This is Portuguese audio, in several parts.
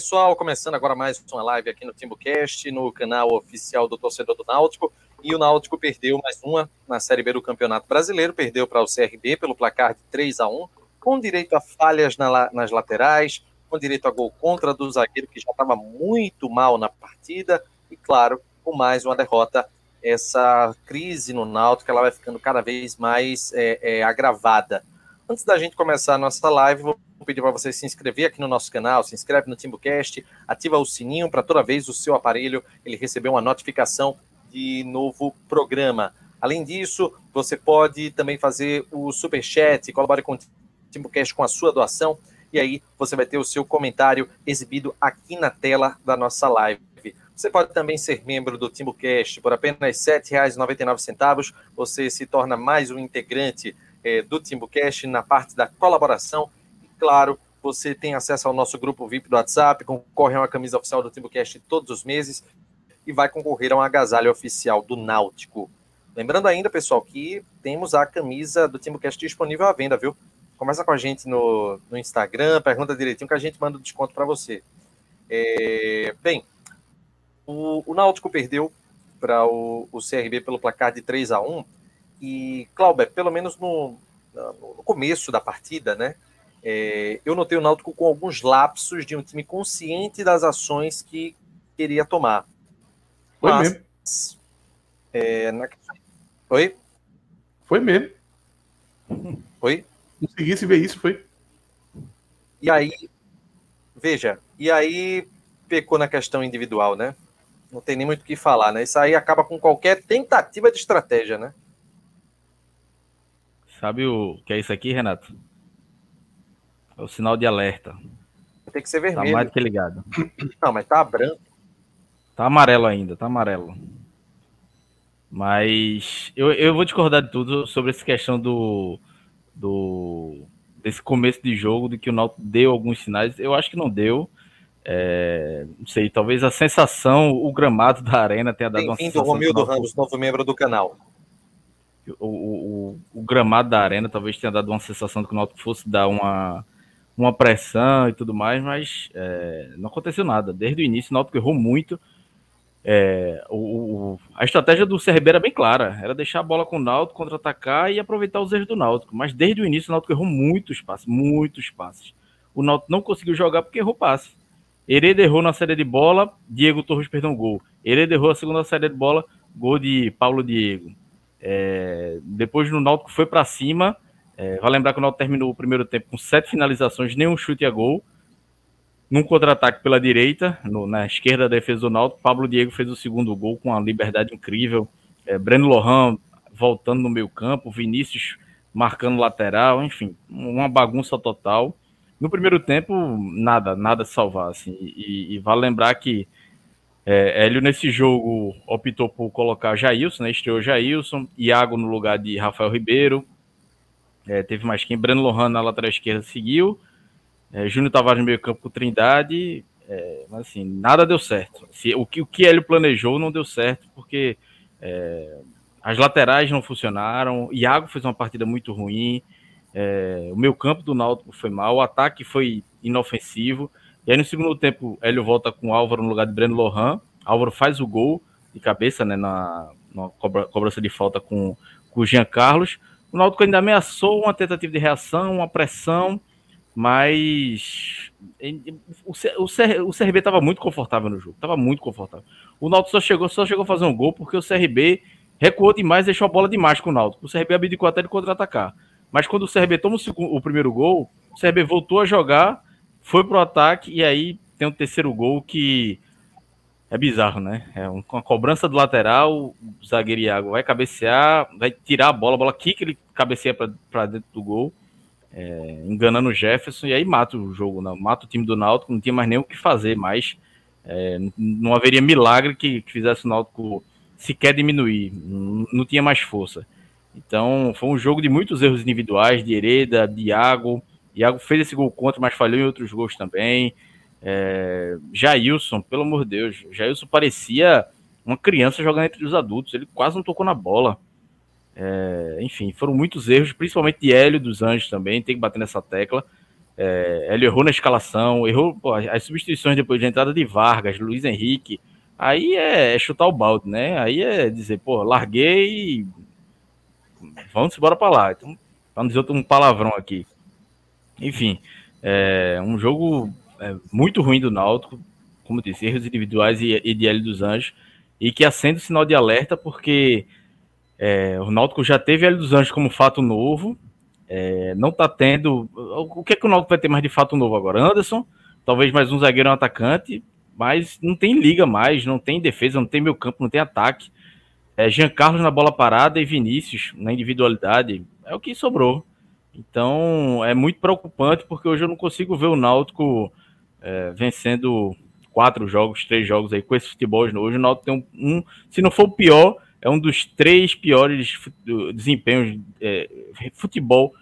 Pessoal, começando agora mais uma live aqui no TimbuCast, no canal oficial do torcedor do Náutico. E o Náutico perdeu mais uma na Série B do Campeonato Brasileiro, perdeu para o CRB pelo placar de 3 a 1 com direito a falhas na, nas laterais, com direito a gol contra do zagueiro que já estava muito mal na partida, e claro, com mais uma derrota. Essa crise no Náutico ela vai ficando cada vez mais é, é, agravada. Antes da gente começar a nossa live, vou pedir para você se inscrever aqui no nosso canal, se inscreve no TimbuCast, ativa o sininho para toda vez o seu aparelho ele receber uma notificação de novo programa. Além disso, você pode também fazer o super chat, colabore com o TimbuCast com a sua doação e aí você vai ter o seu comentário exibido aqui na tela da nossa live. Você pode também ser membro do TimbuCast por apenas R$ 7,99. Você se torna mais um integrante é, do TimbuCast na parte da colaboração. E, claro, você tem acesso ao nosso grupo VIP do WhatsApp, concorre a uma camisa oficial do TimbuCast todos os meses e vai concorrer a um agasalho oficial do Náutico. Lembrando ainda, pessoal, que temos a camisa do TimbuCast disponível à venda, viu? Começa com a gente no, no Instagram, pergunta direitinho que a gente manda o desconto para você. É, bem, o, o Náutico perdeu para o, o CRB pelo placar de 3 a 1 e, Clauber, pelo menos no, no começo da partida, né? É, eu notei o Náutico com alguns lapsos de um time consciente das ações que queria tomar. Foi Mas, mesmo. É, na... Oi? Foi mesmo. Oi? Conseguisse ver isso, foi. E aí, veja, e aí pecou na questão individual, né? Não tem nem muito o que falar, né? Isso aí acaba com qualquer tentativa de estratégia, né? Sabe o que é isso aqui, Renato? É o sinal de alerta. Tem que ser vermelho. Tá mais do que ligado. Não, mas tá branco. Tá amarelo ainda, tá amarelo. Mas eu, eu vou discordar de tudo sobre essa questão do, do desse começo de jogo, de que o Náutico deu alguns sinais. Eu acho que não deu. É, não sei, talvez a sensação, o gramado da arena tenha dado uma sensação. Romildo Ramos, novo membro do canal o, o, o, gramado da arena talvez tenha dado uma sensação de que o Náutico fosse dar uma, uma pressão e tudo mais, mas é, não aconteceu nada. Desde o início, o Náutico errou muito. É, o, a estratégia do CRB era bem clara, era deixar a bola com o Náutico, contra-atacar e aproveitar os erros do Náutico. Mas desde o início, o Náutico errou muitos passes, muitos passes. O Náutico não conseguiu jogar porque errou passe. Hereda errou na série de bola, Diego Torres perdeu um gol. Hereda errou a segunda série de bola, gol de Paulo Diego. É, depois no Náutico foi para cima. É, vai lembrar que o Náutico terminou o primeiro tempo com sete finalizações, nenhum chute a gol. Num contra-ataque pela direita, no, na esquerda da defesa do Náutico, Pablo Diego fez o segundo gol com uma liberdade incrível. É, Breno Lohan voltando no meio campo, Vinícius marcando lateral, enfim, uma bagunça total. No primeiro tempo, nada, nada salvar. Assim, e, e vale lembrar que é, Hélio, nesse jogo, optou por colocar Jailson, né? Estreou Jailson, Iago no lugar de Rafael Ribeiro. É, teve mais quem? Breno Lohan na lateral esquerda seguiu. É, Júnior Tavares no meio campo com Trindade. É, mas assim, nada deu certo. Se, o, que, o que Hélio planejou não deu certo, porque é, as laterais não funcionaram. Iago fez uma partida muito ruim. É, o meio campo do Náutico foi mal. O ataque foi inofensivo. E aí no segundo tempo, Hélio volta com o Álvaro no lugar de Breno Lohan. Álvaro faz o gol de cabeça, né, na, na cobra, cobrança de falta com, com o Jean Carlos. O Náutico ainda ameaçou uma tentativa de reação, uma pressão, mas o, o, o CRB estava muito confortável no jogo, estava muito confortável. O Náutico só chegou, só chegou a fazer um gol porque o CRB recuou demais, deixou a bola demais com o Náutico. O CRB abdicou até de contra-atacar. Mas quando o CRB toma o, segundo, o primeiro gol, o CRB voltou a jogar foi pro ataque e aí tem o um terceiro gol que é bizarro, né? É uma cobrança do lateral, o zagueiro Iago vai cabecear, vai tirar a bola, a bola que ele cabeceia para dentro do gol, é, enganando o Jefferson, e aí mata o jogo, né? mata o time do Náutico, não tinha mais nem o que fazer mais. É, não haveria milagre que, que, fizesse o Náutico sequer diminuir, não, não, tinha mais força. Então foi um jogo de muitos erros individuais, de Hereda, de Iago, Iago fez esse gol contra, mas falhou em outros gols também. É, Jailson, pelo amor de Deus, Jailson parecia uma criança jogando entre os adultos, ele quase não tocou na bola. É, enfim, foram muitos erros, principalmente de Hélio dos Anjos também, tem que bater nessa tecla. É, ele errou na escalação, errou pô, as substituições depois de entrada de Vargas, Luiz Henrique. Aí é, é chutar o balde, né? Aí é dizer, pô, larguei vamos embora para lá. Então, não dizer um palavrão aqui. Enfim, é um jogo é, muito ruim do Náutico, como disse, erros individuais e, de L dos Anjos, e que acende o sinal de alerta porque é, o Náutico já teve L dos Anjos como fato novo, é, não está tendo. O que é que o Náutico vai ter mais de fato novo agora? Anderson, talvez mais um zagueiro um atacante, mas não tem liga mais, não tem defesa, não tem meio campo, não tem ataque. É, Jean Carlos na bola parada e Vinícius na individualidade é o que sobrou. Então é muito preocupante porque hoje eu não consigo ver o Náutico é, vencendo quatro jogos, três jogos aí com esse futebol hoje. O Náutico tem um, um, se não for o pior, é um dos três piores desempenhos é, futebol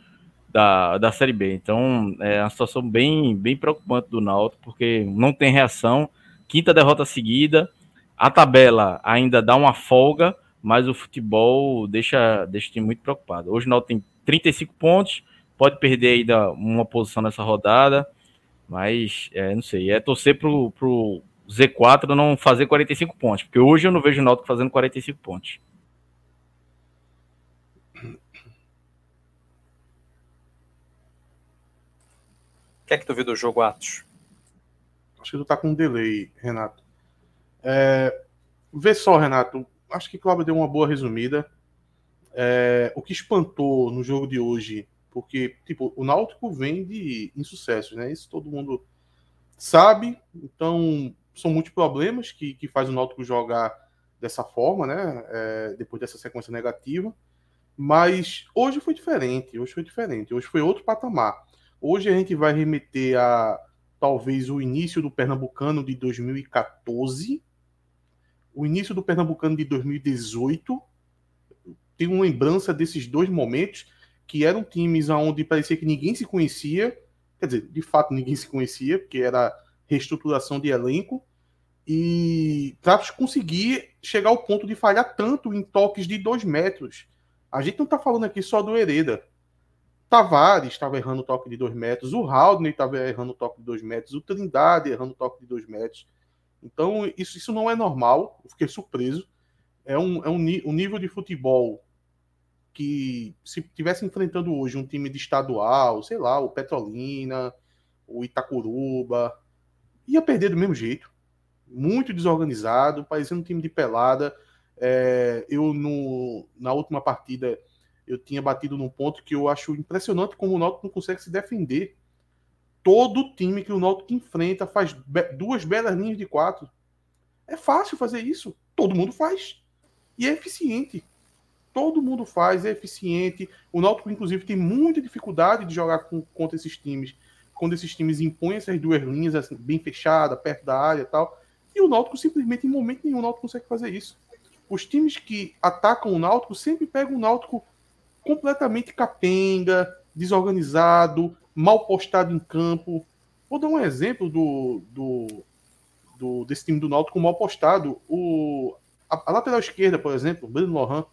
da, da Série B. Então, é uma situação bem, bem preocupante do Náutico, porque não tem reação. Quinta derrota seguida. A tabela ainda dá uma folga, mas o futebol deixa, deixa muito preocupado. Hoje o Náutico tem 35 pontos, pode perder ainda uma posição nessa rodada, mas é, não sei, é torcer pro, pro Z4 não fazer 45 pontos, porque hoje eu não vejo o Náutico fazendo 45 pontos. que é que tu viu do jogo, Atos? Acho que tu tá com um delay, Renato. É, vê só, Renato. Acho que Cláudio deu uma boa resumida. É, o que espantou no jogo de hoje, porque tipo, o Náutico vem de insucessos, né? Isso todo mundo sabe. Então, são muitos problemas que, que faz o Náutico jogar dessa forma, né? É, depois dessa sequência negativa. Mas hoje foi diferente. Hoje foi diferente. Hoje foi outro patamar. Hoje a gente vai remeter a talvez o início do Pernambucano de 2014, o início do Pernambucano de 2018. Tenho uma lembrança desses dois momentos que eram times onde parecia que ninguém se conhecia, quer dizer, de fato ninguém se conhecia, porque era reestruturação de elenco, e para conseguir chegar ao ponto de falhar tanto em toques de dois metros. A gente não está falando aqui só do Hereda. Tavares estava errando o toque de dois metros, o Haldner estava errando o toque de dois metros, o Trindade errando o toque de dois metros. Então, isso, isso não é normal, eu fiquei surpreso. É um, é um, um nível de futebol que, se tivesse enfrentando hoje um time de estadual, sei lá, o Petrolina, o Itacuruba, ia perder do mesmo jeito. Muito desorganizado, parecendo um time de pelada. É, eu, no, na última partida, eu tinha batido num ponto que eu acho impressionante como o Náutico não consegue se defender. Todo time que o Náutico enfrenta faz be duas belas linhas de quatro. É fácil fazer isso. Todo mundo faz. E é eficiente. Todo mundo faz, é eficiente. O Náutico, inclusive, tem muita dificuldade de jogar com, contra esses times. Quando esses times impõem essas duas linhas assim, bem fechadas, perto da área e tal. E o Náutico simplesmente, em momento nenhum, o Náutico consegue fazer isso. Os times que atacam o Náutico sempre pegam o Náutico completamente capenga, desorganizado, mal postado em campo. Vou dar um exemplo do, do, do desse time do Náutico mal postado. O, a, a, lateral esquerda, por exemplo, Breno Lohan.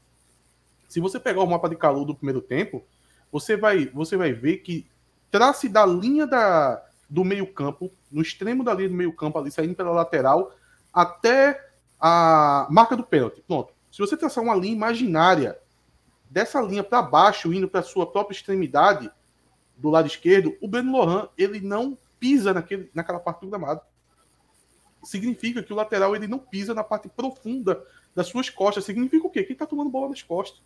Se você pegar o mapa de calor do primeiro tempo, você vai, você vai ver que trace da linha da, do meio-campo, no extremo da linha do meio-campo, ali saindo pela lateral, até a marca do pênalti. Pronto. Se você traçar uma linha imaginária dessa linha para baixo, indo para sua própria extremidade do lado esquerdo, o Breno Lohan ele não pisa naquele, naquela parte do gramado. Significa que o lateral ele não pisa na parte profunda das suas costas. Significa o quê? Que ele está tomando bola nas costas.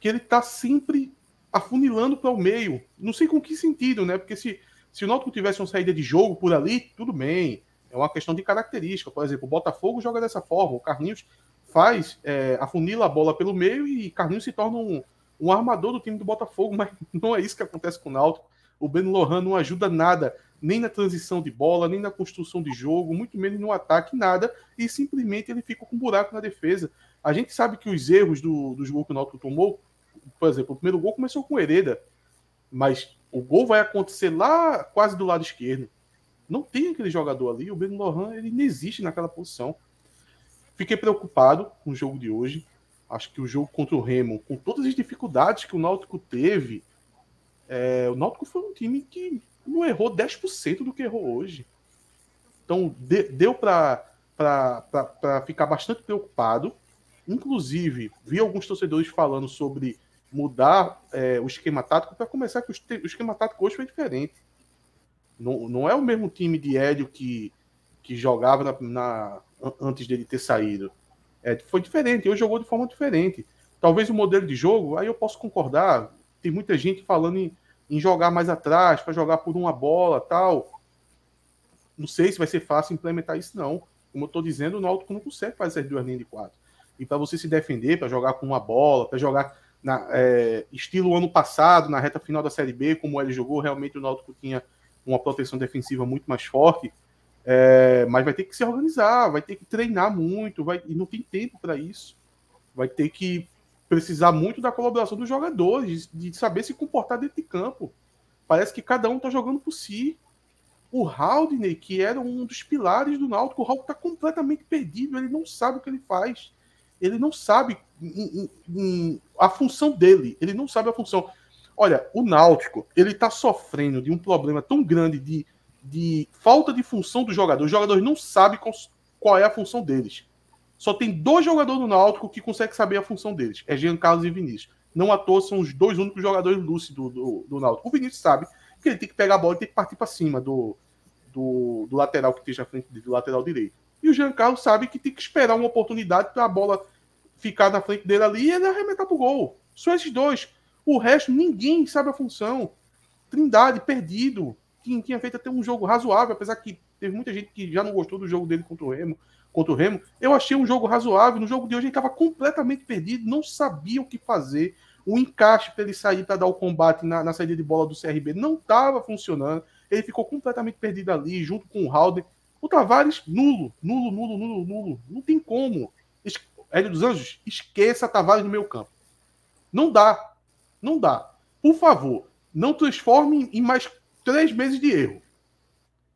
Que ele está sempre afunilando para o meio. Não sei com que sentido, né? Porque se, se o Náutico tivesse uma saída de jogo por ali, tudo bem. É uma questão de característica. Por exemplo, o Botafogo joga dessa forma. O Carlinhos faz, é, afunila a bola pelo meio e Carlinhos se torna um, um armador do time do Botafogo, mas não é isso que acontece com o Náutico. O Ben Lohan não ajuda nada, nem na transição de bola, nem na construção de jogo, muito menos no ataque, nada, e simplesmente ele fica com um buraco na defesa. A gente sabe que os erros do, dos gols que o Náutico tomou, por exemplo, o primeiro gol começou com Hereda, mas o gol vai acontecer lá quase do lado esquerdo. Não tem aquele jogador ali, o Ben Lohan, ele não existe naquela posição. Fiquei preocupado com o jogo de hoje. Acho que o jogo contra o Remo, com todas as dificuldades que o Náutico teve, É, o Náutico foi um time que não errou 10% do que errou hoje. Então, de, deu para ficar bastante preocupado. Inclusive, vi alguns torcedores falando sobre mudar é, o esquema tático. Para começar, que o esquema tático hoje foi diferente. Não, não é o mesmo time de Hélio que, que jogava na, na antes dele ter saído. É, foi diferente, hoje jogou de forma diferente. Talvez o modelo de jogo, aí eu posso concordar. Tem muita gente falando em, em jogar mais atrás, para jogar por uma bola tal. Não sei se vai ser fácil implementar isso, não. Como eu estou dizendo, o Náutico não consegue fazer as duas linhas de quatro. E para você se defender, para jogar com uma bola, para jogar na, é, estilo ano passado, na reta final da Série B, como ele jogou, realmente o Náutico tinha uma proteção defensiva muito mais forte. É, mas vai ter que se organizar, vai ter que treinar muito, vai, e não tem tempo para isso. Vai ter que precisar muito da colaboração dos jogadores, de saber se comportar dentro de campo. Parece que cada um está jogando por si. O Haldney, que era um dos pilares do Náutico, o Haldney está completamente perdido, ele não sabe o que ele faz. Ele não sabe em, em, em, a função dele, ele não sabe a função. Olha, o Náutico, ele está sofrendo de um problema tão grande de de falta de função dos jogadores. Os jogadores não sabem qual é a função deles. Só tem dois jogadores do Náutico que conseguem saber a função deles. É Jean Carlos e Vinícius. Não à toa são os dois únicos jogadores lúcidos do, do, do Náutico. O Vinícius sabe que ele tem que pegar a bola e tem que partir para cima do, do, do, lateral que esteja à frente do lateral direito. E o Jean Carlos sabe que tem que esperar uma oportunidade para a bola ficar na frente dele ali e ele para o gol. Só esses dois. O resto, ninguém sabe a função. Trindade, perdido tinha, tinha feito até um jogo razoável, apesar que teve muita gente que já não gostou do jogo dele contra o Remo. Contra o Remo, eu achei um jogo razoável. No jogo de hoje ele estava completamente perdido, não sabia o que fazer. O encaixe para ele sair para dar o combate na, na, saída de bola do CRB não estava funcionando. Ele ficou completamente perdido ali, junto com o Halder. O Tavares, nulo, nulo, nulo, nulo, nulo. Não tem como. Hélio dos Anjos, esqueça Tavares no meu campo. Não dá. Não dá. Por favor, não transforme em mais três meses de erro.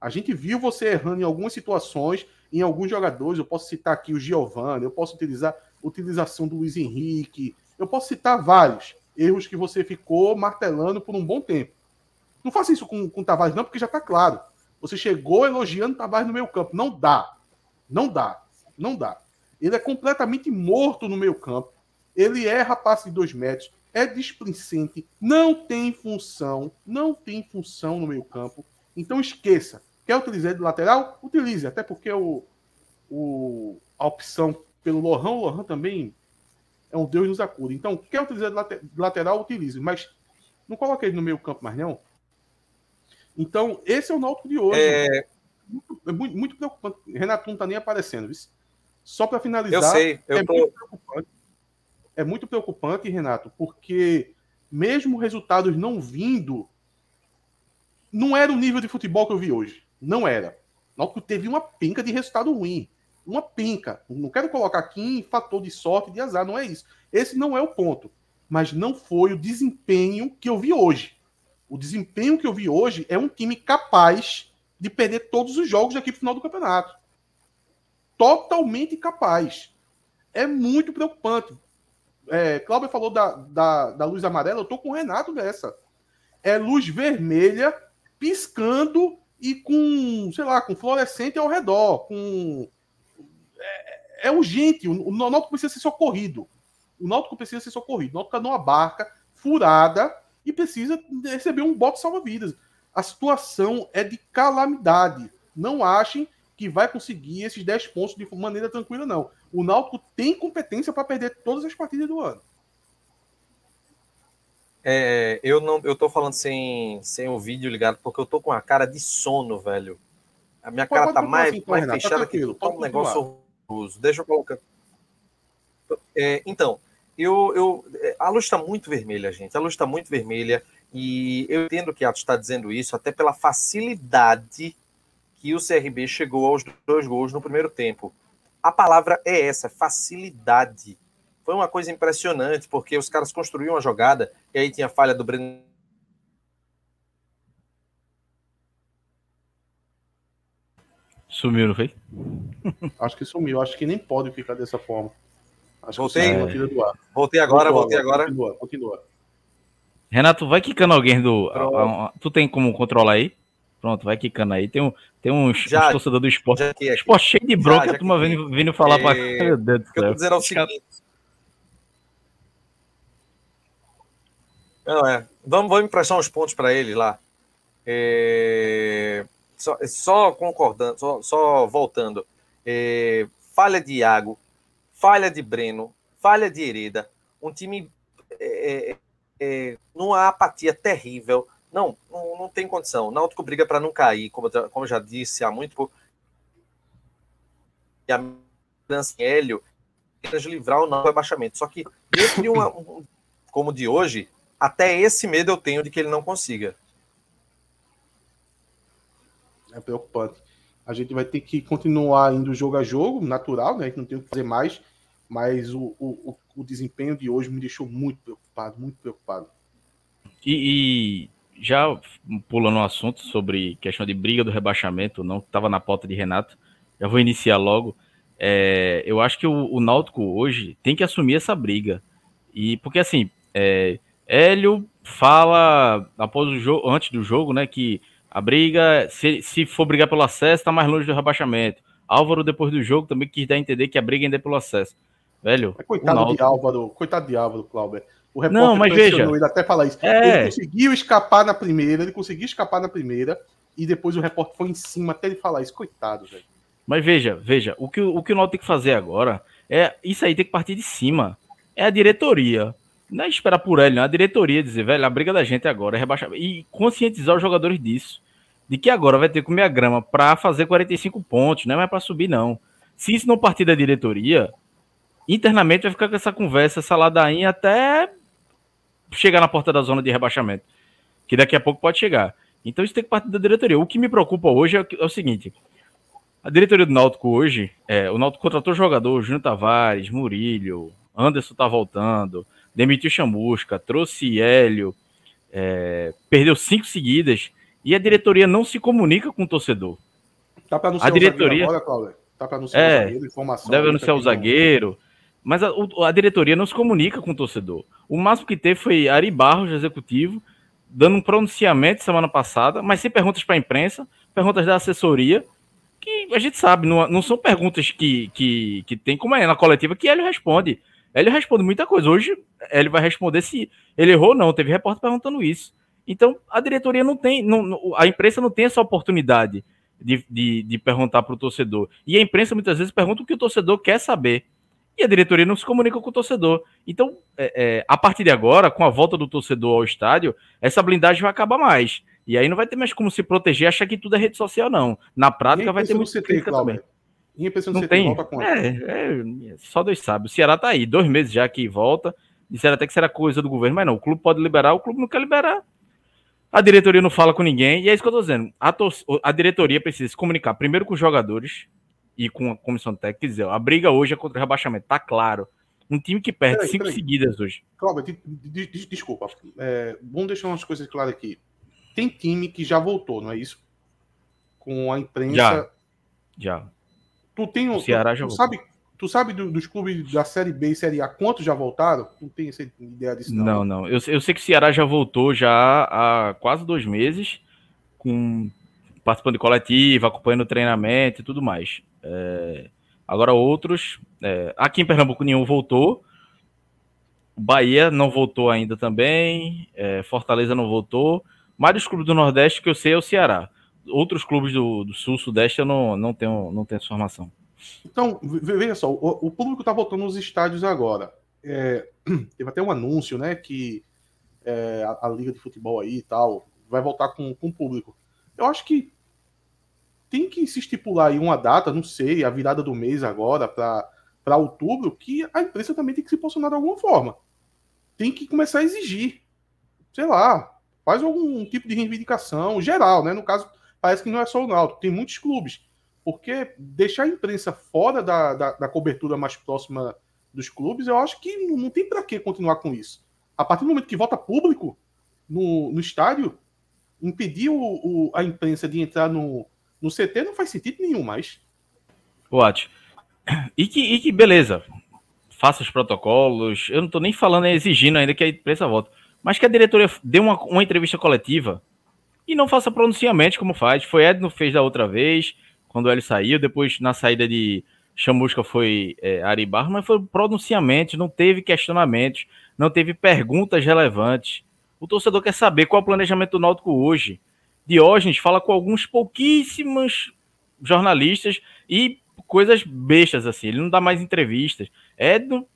A gente viu você errando em algumas situações, em alguns jogadores. Eu posso citar aqui o Giovanni, eu posso utilizar utilização do Luiz Henrique, eu posso citar vários erros que você ficou martelando por um bom tempo. Não faça isso com, com o Tavares, não, porque já está claro. Você chegou elogiando o Tavares no meio campo. Não dá. Não dá. Não dá. Ele é completamente morto no meio campo. Ele erra passe de dois metros é displicente, não tem função, não tem função no meio campo. Então esqueça. Quer utilizar de lateral? Utilize, até porque o, o, a opção pelo Lohan, o Lohan também é um Deus nos acuda. Então, quer utilizar de lateral? Utilize, mas não coloque ele no meio campo mais não. Então, esse é o Náutico de hoje. É... Muito, é muito, muito preocupante. Renato não está nem aparecendo. Viu? Só para finalizar, eu sei, eu é tô... muito preocupante é muito preocupante, Renato, porque mesmo resultados não vindo, não era o nível de futebol que eu vi hoje. Não era. Náutico teve uma pinca de resultado ruim. Uma pinca. Não quero colocar aqui em fator de sorte, de azar, não é isso. Esse não é o ponto. Mas não foi o desempenho que eu vi hoje. O desempenho que eu vi hoje é um time capaz de perder todos os jogos daqui para final do campeonato. Totalmente capaz. É muito preocupante é, Cláudio falou da, da, da luz amarela, eu tô com o Renato nessa. É luz vermelha piscando e com, sei lá, com fluorescente ao redor, com é, é urgente, o, o Náutico precisa ser socorrido. O Náutico precisa ser socorrido. O Náutico tá numa barca furada e precisa receber um bote salva-vidas. A situação é de calamidade. Não achem que vai conseguir esses 10 pontos de maneira tranquila, não. O Náutico tem competência para perder todas as partidas do ano. É, eu não, eu tô falando sem, sem o vídeo ligado porque eu tô com a cara de sono, velho. A minha cara tá mais, assim, mais Renato, fechada tá que tá um negócio horroroso. Deixa eu colocar. É, então, eu, eu, a luz está muito vermelha, gente. A luz está muito vermelha e eu entendo que Atos está dizendo isso até pela facilidade que o CRB chegou aos dois gols no primeiro tempo. A palavra é essa, facilidade. Foi uma coisa impressionante, porque os caras construíam uma jogada e aí tinha falha do Breno. Sumiu, não foi? Acho que sumiu. Acho que nem pode ficar dessa forma. Acho voltei. Que voltei agora, voltei agora. Continua, continua. Renato, vai quicando alguém do. A, a, tu tem como controlar aí? Pronto, vai quicando aí. Tem, um, tem uns, já, uns torcedores do esporte. Já aqui, esporte cheio de bronca, já, já turma vindo, vindo falar é... pra. Meu Deus do céu. Eu dizer o seguinte. Não, é. Vamos, vamos emprestar uns pontos para ele lá. É... Só, só, concordando, só, só voltando. É... Falha de Iago, falha de Breno, falha de Hereda. Um time é, é, é numa apatia terrível não, não, não tem condição. O Náutico briga para não cair, como, como já disse há muito pouco. E a Hélio livrar o não rebaixamento. Só que dentro de uma, um, como de hoje, até esse medo eu tenho de que ele não consiga. É preocupante. A gente vai ter que continuar indo jogo a jogo, natural, né? A gente não tem o que fazer mais, mas o, o, o desempenho de hoje me deixou muito preocupado, muito preocupado. E, e já pulando um assunto sobre questão de briga do rebaixamento, não estava na pauta de Renato, já vou iniciar logo. É, eu acho que o, o, Náutico hoje tem que assumir essa briga. E porque assim, é, Hélio fala após o jogo, antes do jogo, né, que a briga, se, se for brigar pelo acesso, está mais longe do rebaixamento. Álvaro, depois do jogo, também quis dar a entender que a briga ainda é pelo acesso. Velho. É coitado Náutico... de Álvaro, coitado de Álvaro, Cláudio. O repórter não, mas veja, ele até falar isso. É. Ele conseguiu escapar na primeira, ele conseguiu escapar na primeira, e depois o repórter foi em cima até ele falar isso. Coitado, velho. Mas veja, veja, o que o, que o Náutico tem que fazer agora é isso aí tem que partir de cima. É a diretoria. Não é esperar por ele, não. É a diretoria dizer, velho, a briga da gente agora é rebaixar. E conscientizar os jogadores disso. De que agora vai ter que comer a grama para fazer 45 pontos, não é mais para subir, não. Se isso não partir da diretoria, internamente vai ficar com essa conversa, essa ladainha até chegar na porta da zona de rebaixamento, que daqui a pouco pode chegar. Então isso tem que partir da diretoria. O que me preocupa hoje é, é o seguinte: a diretoria do Náutico hoje, é, o Náutico contratou jogador, Júnior Tavares, Murilho, Anderson tá voltando, demitiu Chamusca, trouxe Hélio, é, perdeu cinco seguidas e a diretoria não se comunica com o torcedor. Tá para anunciar a diretoria, o zagueiro agora, Tá para anunciar é, o zagueiro, informação. Deve anunciar o zagueiro. Mas a, a, diretoria não se comunica com o torcedor. O máximo que teve foi Ari Barros, executivo, dando um pronunciamento semana passada, mas sem perguntas para a imprensa, perguntas da assessoria, que a gente sabe, não, não são perguntas que, que, que tem como é na coletiva, que ele responde. Ele responde muita coisa. Hoje ele vai responder se ele errou ou não. Teve repórter perguntando isso. Então a diretoria não tem, não, a imprensa não tem essa oportunidade de, de, de perguntar para o torcedor. E a imprensa muitas vezes pergunta o que o torcedor quer saber e a diretoria não se comunica com o torcedor. Então, é, é, a partir de agora, com a volta do torcedor ao estádio, essa blindagem vai acabar mais. E aí não vai ter mais como se proteger, achar que tudo é rede social, não. Na prática vai ter muito CT, também. Não tem. É, é, só Deus sabe. O Ceará tá aí, dois meses já que volta. Disseram até que será coisa do governo, mas não. O clube pode liberar, o clube não quer liberar. A diretoria não fala com ninguém, e é isso que eu tô dizendo. A, a diretoria precisa se comunicar primeiro com os jogadores, e com a comissão técnica. Quer dizer, a briga hoje é contra o rebaixamento, tá claro. Um time que perde peraí, cinco peraí. seguidas hoje. Cláudio, de, de, desculpa. É, vamos deixar umas coisas claras aqui. Tem time que já voltou, não é isso? Com a imprensa. Já. Já. Tu tem o Ceará tu, já tu sabe, tu sabe do, dos clubes da Série B e Série A quantos já voltaram? Não tem essa ideia disso, não. Não, não. Eu, eu sei que o Ceará já voltou já há quase dois meses, com participando de coletiva, acompanhando o treinamento e tudo mais. É, agora outros, é, aqui em Pernambuco nenhum voltou, Bahia não voltou ainda também, é, Fortaleza não voltou, mas dos clubes do Nordeste que eu sei é o Ceará. Outros clubes do, do Sul, Sudeste eu não, não, tenho, não tenho informação. Então, veja só, o, o público está voltando nos estádios agora. É, teve até um anúncio, né, que é, a, a, Liga de Futebol aí e tal vai voltar com, com o público. Eu acho que tem que se estipular aí uma data, não sei, a virada do mês agora para outubro, que a imprensa também tem que se posicionar de alguma forma. Tem que começar a exigir. Sei lá, faz algum tipo de reivindicação geral, né? No caso, parece que não é só o Náutico, tem muitos clubes. Porque deixar a imprensa fora da, da, da cobertura mais próxima dos clubes, eu acho que não, tem para que continuar com isso. A partir do momento que volta público no, no estádio, impedir o, o, a imprensa de entrar no, no CT não faz sentido nenhum mais. What? E que, e que beleza. Faça os protocolos. Eu não tô nem falando, exigindo ainda que a imprensa volte. mas que a diretoria dê uma, uma entrevista coletiva e não faça pronunciamento como faz. Foi Edno fez da outra vez, quando ele saiu, depois na saída de Chamusca foi é, Aribar, mas foi pronunciamento, não teve questionamentos, não teve perguntas relevantes. O torcedor quer saber qual é o planejamento do Náutico hoje. Diógenes fala com alguns pouquíssimos jornalistas e coisas bestas, assim. Ele não dá mais entrevistas. Edno,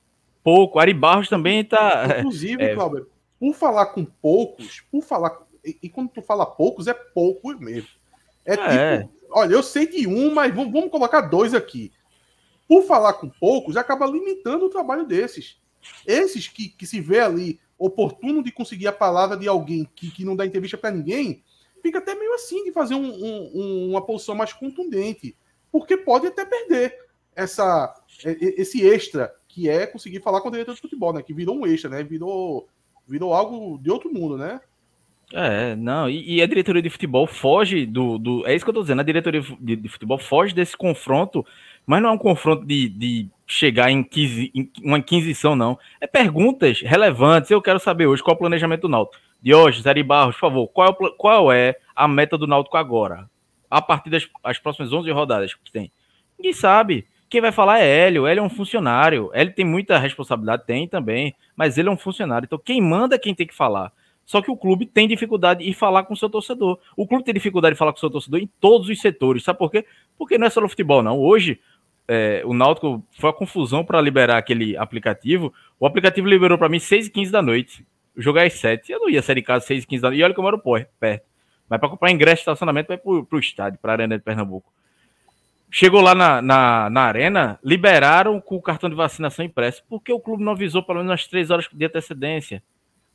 pouco. Ari Barros também está. Inclusive, é... Cláudio, por falar com poucos, por falar. E, e, quando tu fala poucos, é poucos mesmo. É, é tipo, olha, eu sei de um, mas vamos, vamos colocar dois aqui. Por falar com poucos, acaba limitando o trabalho desses. Esses que, que se vê ali oportuno de conseguir a palavra de alguém que, que não dá entrevista para ninguém, fica até meio assim de fazer um, um, uma posição mais contundente. Porque pode até perder essa, esse extra que é conseguir falar com o diretor de futebol, né? Que virou um extra, né? Virou, virou algo de outro mundo, né? É, não, e, e, a diretoria de futebol foge do, do. É isso que eu tô dizendo, a diretoria de, de futebol foge desse confronto, mas não é um confronto de, de chegar em, 15, em uma inquisição, não. É perguntas relevantes. Eu quero saber hoje qual é o planejamento do Náutico. De hoje, Zé Barros, por favor, qual é, qual é a meta do Náutico agora? A partir das as próximas 11 rodadas que tem. Ninguém sabe. Quem vai falar é Hélio. Hélio é um funcionário. Hélio tem muita responsabilidade, tem também, mas ele é um funcionário. Então quem manda é quem tem que falar. Só que o clube tem dificuldade em falar com o seu torcedor. O clube tem dificuldade de falar com o seu torcedor em todos os setores. Sabe por quê? Porque não é só no futebol, não. Hoje, é, o Náutico foi a confusão para liberar aquele aplicativo. O aplicativo liberou para mim 6 e 15 da noite. Jogar às 7. Eu não ia sair de casa 6 e 15 da noite. E olha que eu moro perto. Mas para comprar ingresso de estacionamento, vai para o estádio, para a Arena de Pernambuco. Chegou lá na, na, na, arena, liberaram com o cartão de vacinação impresso. Por que o clube não avisou pelo menos as três horas de antecedência?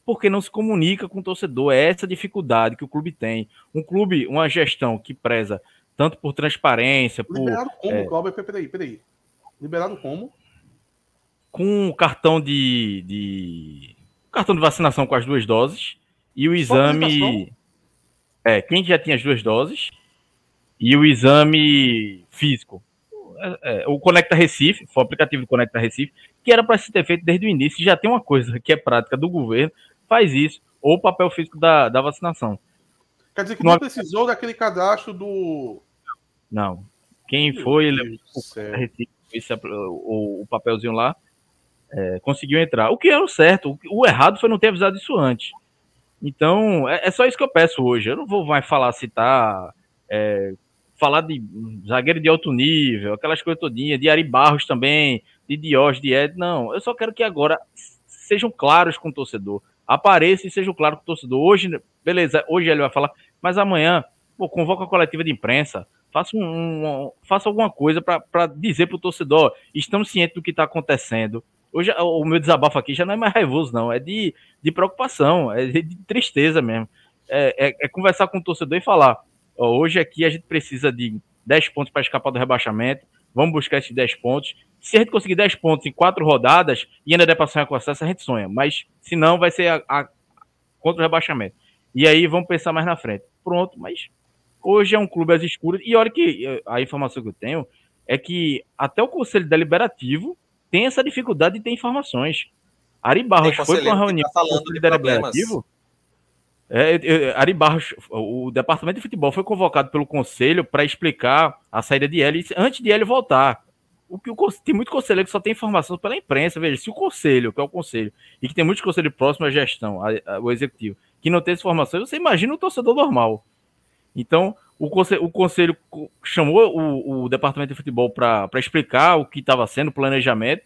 Porque não se comunica com o torcedor. É essa dificuldade que o clube tem. Um clube, uma gestão que preza tanto por transparência, por. Liberado como, é... Cláudio? Peraí, peraí. Liberado como? Com o cartão de, de. cartão de vacinação com as duas doses. E o exame. É, quem já tinha as duas doses e o exame físico. É, é, o Conecta Recife, foi o aplicativo do Conecta Recife, que era para se ter feito desde o início, já tem uma coisa que é prática do governo, faz isso, ou o papel físico da, da vacinação. Quer dizer que não, não precisou daquele cadastro do. Não. Quem Meu foi, ele, o, esse, o, o, papelzinho lá, é, conseguiu entrar. O que era o certo, o, errado foi não ter avisado isso antes. Então, é, é, só isso que eu peço hoje. Eu não vou mais falar se tá é, falar de zagueiro de alto nível, aquelas coisas todinhas, de Ari Barros também, de Dios, de Ed. Não, eu só quero que agora sejam claros com o torcedor. Apareça e sejam claros com o torcedor. Hoje, beleza, hoje ele vai falar, mas amanhã, pô, convoca a coletiva de imprensa, faça, um, um faça alguma coisa para dizer para o torcedor: estamos cientes do que está acontecendo. Hoje, o meu desabafo aqui já não é mais raivoso, não, é de, de preocupação, é de, de tristeza mesmo. É, é, é conversar com o torcedor e falar: Hoje aqui a gente precisa de 10 pontos para escapar do rebaixamento. Vamos buscar esses 10 pontos. Se a gente conseguir 10 pontos em quatro rodadas e ainda der para sonhar com acesso, a gente sonha. Mas se não, vai ser a, a, contra o rebaixamento. E aí vamos pensar mais na frente. Pronto, mas hoje é um clube às escuras. E olha que eh, a informação que eu tenho é que até o Conselho Deliberativo tem essa dificuldade de ter informações. Ari Barros foi para uma reunião tá do Conselho Deliberativo. É, é, Ari Barros, o departamento de futebol foi convocado pelo conselho para explicar a saída de Hélio antes de Hélio voltar. O que o, tem muito conselheiro que só tem informação pela imprensa. Veja, se o conselho, que é o conselho, e que tem muitos conselhos próximos à gestão, a, a, o executivo, que não tem essa informação, você imagina o torcedor normal. Então, o conselho, o conselho chamou o, o, departamento de futebol para explicar o que estava sendo o planejamento.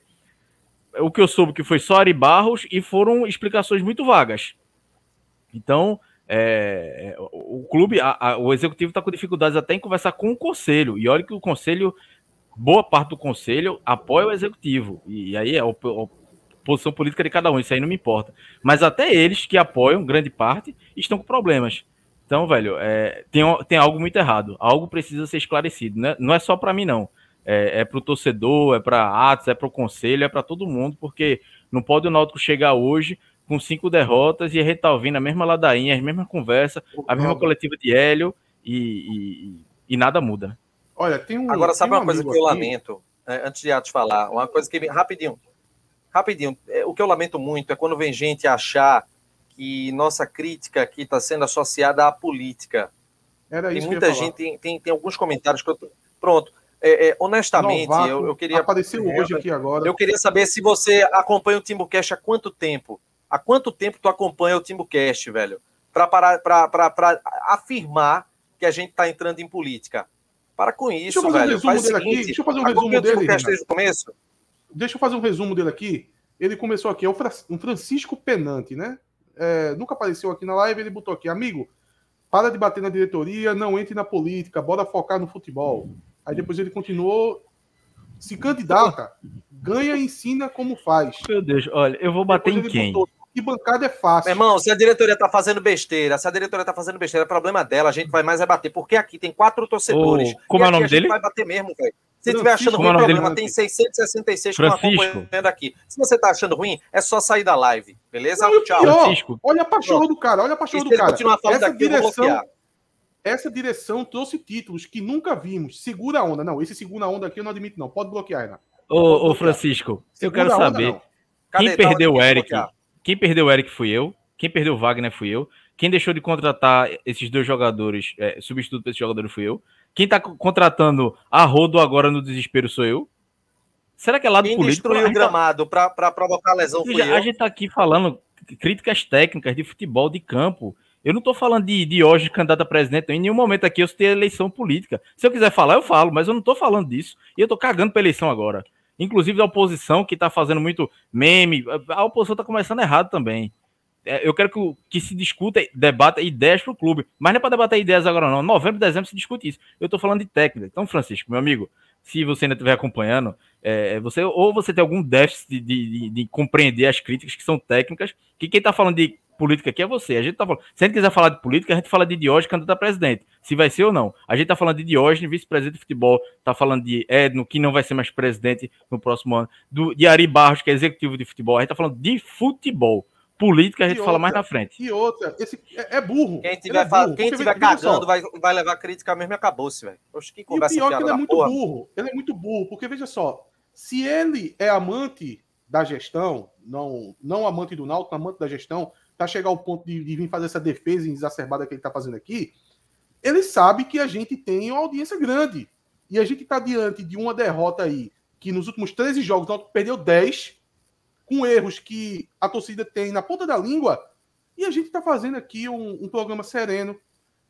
O que eu soube que foi só Ari Barros e foram explicações muito vagas. Então, é, o clube, a, a, o executivo está com dificuldades até em conversar com o conselho. E olha que o conselho, boa parte do conselho apoia o executivo. E, aí é a, a, posição política de cada um, isso aí não me importa. Mas até eles que apoiam, grande parte, estão com problemas. Então, velho, é, tem, tem algo muito errado. Algo precisa ser esclarecido. Né? Não é só para mim, não. É, é para o torcedor, é para Atos, é para o conselho, é para todo mundo, porque não pode o Náutico chegar hoje com cinco derrotas e a gente tá ouvindo a mesma ladainha, a mesma conversa, a mesma coletiva de Hélio e, e, e nada muda. Olha, tem um. Agora, sabe um uma coisa que eu lamento, é, antes de Atos falar, uma coisa que. Rapidinho. Rapidinho. É, o que eu lamento muito é quando vem gente achar que nossa crítica aqui está sendo associada à política. Era Tem isso muita gente, tem, tem, tem alguns comentários que eu. tô- Pronto. É, é, honestamente, Novato, eu, eu queria. Apareceu hoje aqui agora. Eu queria saber se você acompanha o Timbucast há quanto tempo? Há quanto tempo tu acompanha o Timbucast, velho? Para afirmar que a gente está entrando em política. Para com Deixa isso, eu fazer um velho. resumo Faz o dele aqui. seguinte, Deixa eu fazer um resumo dele. Desde o começo? Deixa eu fazer um resumo dele aqui. Ele começou aqui, é um Francisco Penante, né? É, nunca apareceu aqui na live, ele botou aqui, amigo, para de bater na diretoria, não entre na política, bora focar no futebol. Aí depois ele continuou, se candidata, ganha e ensina como faz. Meu Deus, olha, eu vou bater Depois em quem? botou, que bancada é fácil. Meu irmão, se a diretoria tá fazendo besteira, se a diretoria tá fazendo besteira, é problema dela, a gente vai mais é bater, porque aqui tem quatro torcedores. Ô, como e é o nome a gente dele? vai bater mesmo, velho. Se Francisco, estiver achando é ruim, problema, dele? tem 666 que estão Francisco. acompanhando aqui. Se você tá achando ruim, é só sair da live, beleza? Não, Tchau. pior, Francisco. olha a pachorra do cara, olha a pachorra do cara. continuar falando Essa daqui, eu direção, essa direção trouxe títulos que nunca vimos. Segura a onda. Não, esse segura a onda aqui eu não admito, não. Pode bloquear, Renato. Ô, ô Francisco, eu Segura quero a onda, saber. Cadê? Quem Tá perdeu o eu Eric? bloquear? Quem perdeu o Eric fui eu. Quem perdeu o Wagner fui eu. Quem deixou de contratar esses dois jogadores, é, substituto para esses jogadores fui eu. Quem tá co- contratando a Rodo agora no desespero sou eu. Será que é lado Quem político? destruiu o tá- gramado pra, pra provocar lesão fui eu. a gente tá aqui falando críticas técnicas de futebol, de campo. Eu não tô falando de, de hoje candidato a presidente, em nenhum momento aqui eu citei eleição política. Se eu quiser falar, eu falo, mas eu não tô falando disso. E eu tô cagando pra eleição agora. Inclusive da oposição, que tá fazendo muito meme. A oposição tá começando errado também. É, Eu quero que, o- que se discuta, debata ideias pro clube. Mas não é para debater ideias agora, não. Novembro, dezembro se discute isso. Eu tô falando de técnica. Então, Francisco, meu amigo, se você ainda estiver acompanhando, é, você ou você tem algum déficit de, de- de- de compreender as críticas que são técnicas, que quem tá falando de política aqui é você. A gente tá falando. Se a gente quiser falar de política, a gente fala de Diógenes, candidato a presidente. Se vai ser ou não. A gente tá falando de Diógenes, vice-presidente de futebol, tá falando de Edno, que não vai ser mais presidente no próximo ano, do, de Ari Barros, que é executivo de futebol. A gente tá falando de futebol. Política a gente E fala outra, mais na frente. E outra, esse é, é burro. Quem Ele tiver, é burro, quem tiver cagando vai, vai levar crítica mesmo e acabou-se, velho. Oxe, que E o conversa pior é que ele é muito porra. burro. Ele é muito burro, porque veja só, se ele é amante da gestão, não, não amante do Náutico, amante da gestão, para chegar ao ponto de, de vir fazer essa defesa exacerbada que ele está fazendo aqui, ele sabe que a gente tem uma audiência grande. E a gente está diante de uma derrota aí, que nos últimos 13 jogos o Náutico perdeu 10, com erros que a torcida tem na ponta da língua, e a gente está fazendo aqui um, um programa sereno.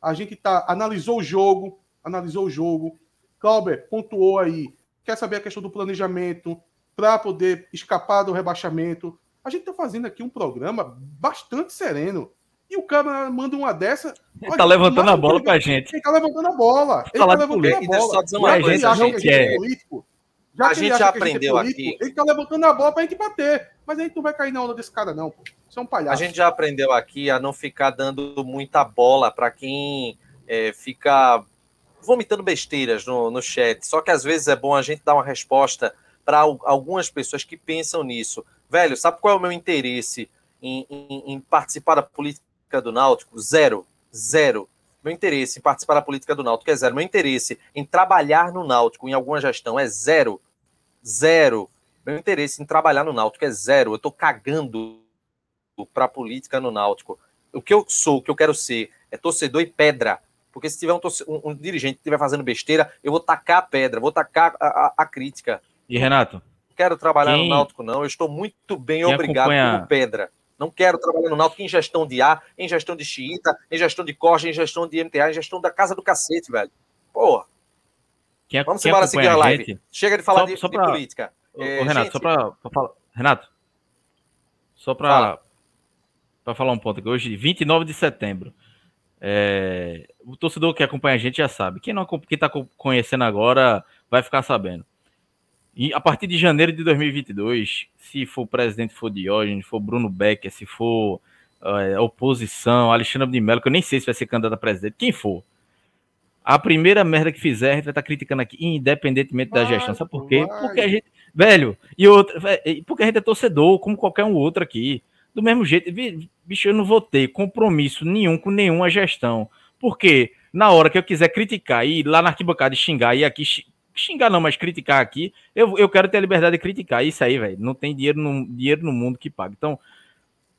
A gente tá, analisou o jogo, analisou o jogo. Clauber pontuou aí, quer saber a questão do planejamento para poder escapar do rebaixamento. A gente está fazendo aqui um programa bastante sereno. E o cara manda uma dessa. Ele tá levantando a bola pra gente. Ele tá levantando a bola. Ele Falar tá de levantando a política. E deixa eu bola. só dizer uma Já que coisa, ele acha a que gente a gente é- é político. Já A que ele gente acha já que a gente é aprendeu político, aqui. Ele tá levantando a bola pra gente bater. Mas a gente não vai cair na onda desse cara, não. Pô. Isso é um A palhaço. gente já aprendeu aqui a não ficar dando muita bola para quem é, fica vomitando besteiras no, no chat. Só que às vezes é bom a gente dar uma resposta para algumas pessoas que pensam nisso. Velho, sabe qual é o meu interesse em, em- em participar da política do Náutico? Zero. Zero. Meu interesse em participar da política do Náutico é zero. Meu interesse em trabalhar no Náutico em alguma gestão é zero. Zero. Meu interesse em trabalhar no Náutico é zero. Eu tô cagando para a política no Náutico. O que eu sou, o que eu quero ser, é torcedor e pedra. Porque se tiver um, um- um dirigente que estiver fazendo besteira, eu vou tacar a pedra, vou tacar a, a- a crítica. E Renato, Não quero trabalhar Quem- no Náutico, não. Eu estou muito bem Quem obrigado acompanha- pedra. Não quero trabalhar no Náutico em gestão de A, em gestão de xiita, em gestão de corte, em gestão de MTA, em gestão da casa do cacete, velho. Porra, ac- vamos quem embora seguir a live. gente, Chega de falar Só- de, só de pra- política. Ô, É, Renato, gente- só pra, pra falar. Renato, só Fala. pra, pra falar um ponto aqui. Hoje, 29 de setembro. é, o torcedor que acompanha a gente já sabe. Quem não quem tá co- conhecendo agora vai ficar sabendo. E a partir de janeiro de 2022, se for presidente for Diógenes, for Bruno Becker, se for é, oposição, Alexandre de Mello, que eu nem sei se vai ser candidato a presidente, quem for. A primeira merda que fizer, a gente vai estar criticando aqui, independentemente da gestão. Sabe por quê? vai. Porque a gente. Velho, e outra. vé- Porque a gente é torcedor, como qualquer um outro aqui. Do mesmo jeito, bicho, eu não vou ter compromisso nenhum com nenhuma gestão. Porque na hora que eu quiser criticar e ir lá na arquibancada e xingar e aqui xingar não, mas criticar aqui, eu, eu quero ter a liberdade de criticar. Isso aí, velho, não tem dinheiro no, dinheiro no mundo que pague. Então,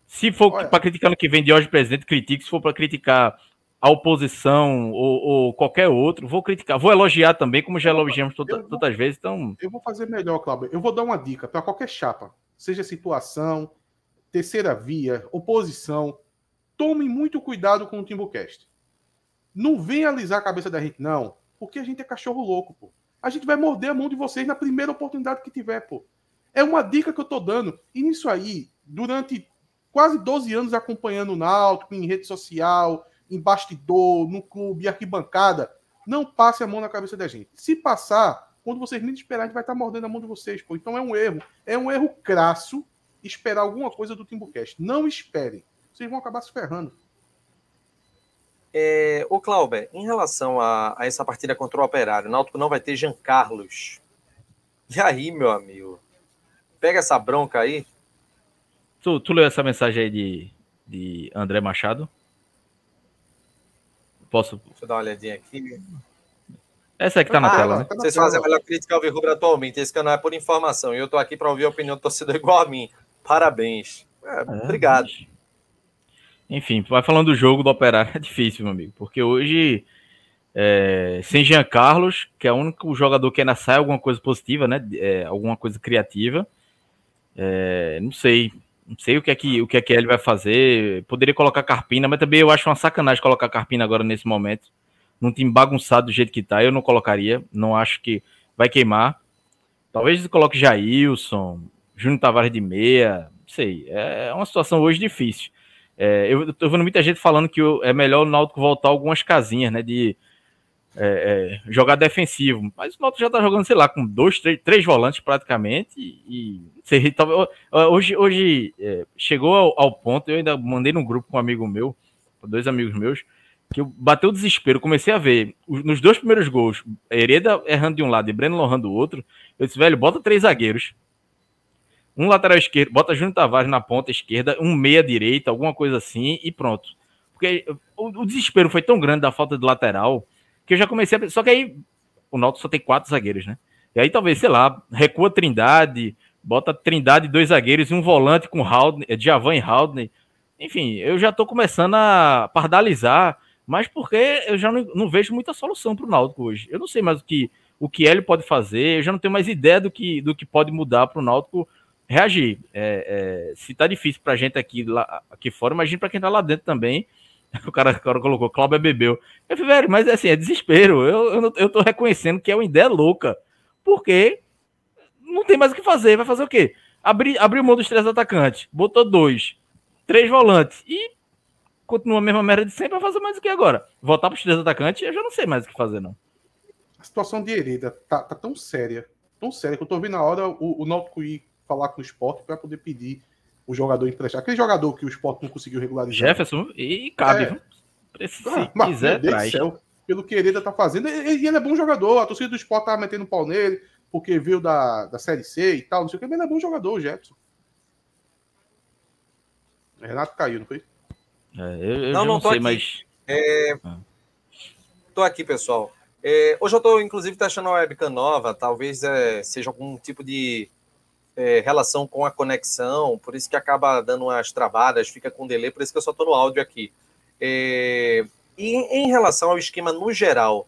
Se for para criticar no que vem de hoje, presidente, critique. Se for para criticar a oposição ou, ou, qualquer outro, vou criticar. Vou elogiar também, como já elogiamos toda, vou, todas as vezes. Então... Eu vou fazer melhor, Cláudio. Eu vou dar uma dica para qualquer chapa, seja situação, terceira via, oposição. Tome muito cuidado com o Timbucast. Não venha alisar a cabeça da gente, não, porque a gente é cachorro louco, pô. A gente vai morder a mão de vocês na primeira oportunidade que tiver, pô. É uma dica que eu tô dando. E nisso aí, durante quase 12 anos acompanhando o Náutico em rede social, em bastidor, no clube, arquibancada, não passe a mão na cabeça da gente. Se passar, quando vocês nem esperar, a gente vai estar mordendo a mão de vocês, pô. Então é um erro. É um erro crasso esperar alguma coisa do Timbucast. Não esperem. Vocês vão acabar se ferrando. É, o Clauber, em relação a, a, essa partida contra o Operário, o Náutico não vai ter Jean Carlos. E aí, meu amigo? Pega essa bronca aí. Tu, tu leu essa mensagem aí de, de André Machado? Posso? Deixa eu dar uma olhadinha aqui. Essa é que tá na ah, tela, né? Vocês fazem a melhor crítica ao Rubro atualmente. Esse canal é por informação. E eu tô aqui para ouvir a opinião do torcedor igual a mim. Parabéns. É, é, obrigado. Enfim, vai falando do jogo do Operário, é difícil, meu amigo, porque hoje, é, sem Jean Carlos, que é o único jogador que ainda sai alguma coisa positiva, né? É, alguma coisa criativa. É, não sei, não sei o que é que o que é que ele vai fazer. Poderia colocar Carpina, mas também eu acho uma sacanagem colocar Carpina agora nesse momento. Num time bagunçado do jeito que tá, eu não colocaria. Não acho que vai queimar. Talvez coloque Jailson, Júnior Tavares de meia, não sei. É uma situação hoje difícil. É, eu tô vendo muita gente falando que é melhor o Náutico voltar algumas casinhas, né? De é, é, jogar defensivo. Mas o Náutico já tá jogando, sei lá, com dois, três, três volantes praticamente. E, e hoje, hoje é, chegou ao, ao, ponto, eu ainda mandei no grupo com um amigo meu, dois amigos meus, que eu bateu o desespero. Comecei a ver nos dois primeiros gols, Hereda errando de um lado e Breno Lohan do outro. Eu disse, velho, bota três zagueiros um lateral esquerdo, bota Júnior Tavares na ponta esquerda, um meia direita, alguma coisa assim, e pronto. Porque o, o, desespero foi tão grande da falta de lateral que eu já comecei a. Só que aí o Náutico só tem quatro zagueiros, né? E aí talvez, sei lá, recua Trindade, bota Trindade dois zagueiros e um volante com Haldney, Javan e Haldney. Enfim, eu já tô começando a pardalizar, mas porque eu já não, não vejo muita solução para o Náutico hoje. Eu não sei mais o que o que ele pode fazer, eu já não tenho mais ideia do que, do que pode mudar para o Náutico reagir. É, é, se tá difícil pra gente aqui, lá, aqui fora, imagina pra quem tá lá dentro também. O cara, o cara colocou, Cláudio bebeu. Eu falei, velho, mas assim, é desespero. Eu, eu, eu tô reconhecendo que é uma ideia louca. Porque não tem mais o que fazer. Vai fazer o quê? Abrir, abriu mão dos três atacantes, botou dois, três volantes e continua a mesma merda de sempre. Vai fazer mais o que agora? Voltar para os três atacantes, eu já não sei mais o que fazer, não. A situação de Hereda tá, tá tão séria, tão séria, que eu tô vendo a hora o, o Náutico ir falar com o esporte para poder pedir o jogador emprestar. Aquele jogador que o esporte não conseguiu regularizar. Jefferson, e cabe. É. Se ah, mas, quiser, traz. Céu, pelo que ele tá fazendo, e ele é bom jogador. A torcida do esporte tá metendo pau nele, porque veio da, da Série C e tal, não sei o que, mas ele é bom jogador, o Jefferson. Renato caiu, não foi? É, eu, eu não, não, não sei, aqui. mas. É... Ah. Tô aqui, pessoal. É, hoje eu estou, inclusive, testando uma webcam nova. Talvez é, seja algum tipo de é, relação com a conexão, por isso que acaba dando umas travadas, fica com delay, por isso que eu só estou no áudio aqui. É, e em relação ao esquema no geral,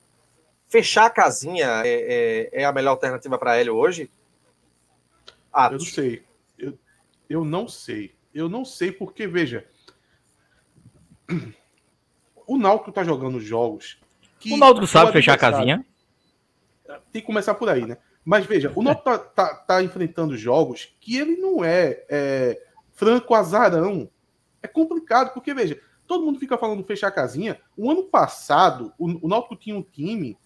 fechar a casinha é, é, é a melhor alternativa para Hélio hoje? Atos. Eu não sei. Eu, eu não sei. Eu não sei porque, veja, o Náutico está jogando jogos. o Náutico sabe fechar a casinha? Tem que começar por aí, né? Mas veja, o Náutico tá, tá, tá, enfrentando jogos que ele não é, é, franco azarão. É complicado, porque veja, todo mundo fica falando fechar a casinha. O ano passado, o, o Náutico tinha um time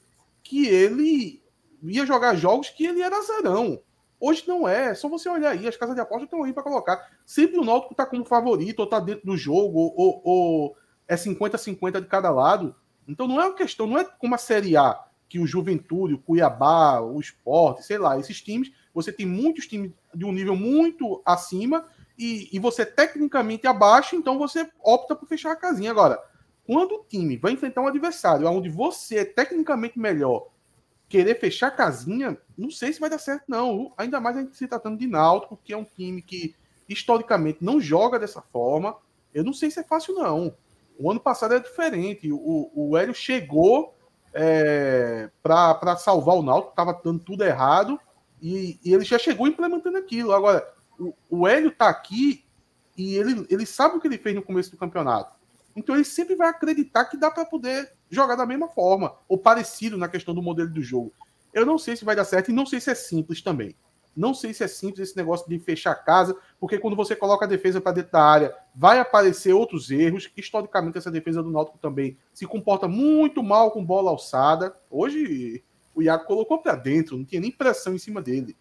que ele ia jogar jogos que ele era azarão. Hoje não é, é só você olhar aí, as casas de aposta estão aí para colocar. Sempre o Náutico tá como favorito, ou tá dentro do jogo, ou, ou é 50-50 de cada lado. Então não é uma questão, não é como a Série A que o Juventude, o Cuiabá, o Esporte, sei lá, esses times, você tem muitos times de um nível muito acima e, e você tecnicamente abaixo, então você opta por fechar a casinha. Agora, quando o time vai enfrentar um adversário onde você é tecnicamente melhor, querer fechar a casinha, não sei se vai dar certo, não. Ainda mais a gente se tratando de Náutico, que é um time que historicamente não joga dessa forma, eu não sei se é fácil, não. O ano passado é diferente. O, o Hélio chegou é, para salvar o Náutico, estava dando tudo errado, e, e, ele já chegou implementando aquilo. Agora, o, o Hélio está aqui e ele, ele sabe o que ele fez no começo do campeonato. Então ele sempre vai acreditar que dá para poder jogar da mesma forma, ou parecido na questão do modelo do jogo. Eu não sei se vai dar certo e não sei se é simples também. Não sei se é simples esse negócio de fechar a casa, porque quando você coloca a defesa para dentro da área, vai aparecer outros erros. Historicamente, essa defesa do Náutico também se comporta muito mal com bola alçada. Hoje, o Iago colocou para dentro, não tinha nem pressão em cima dele.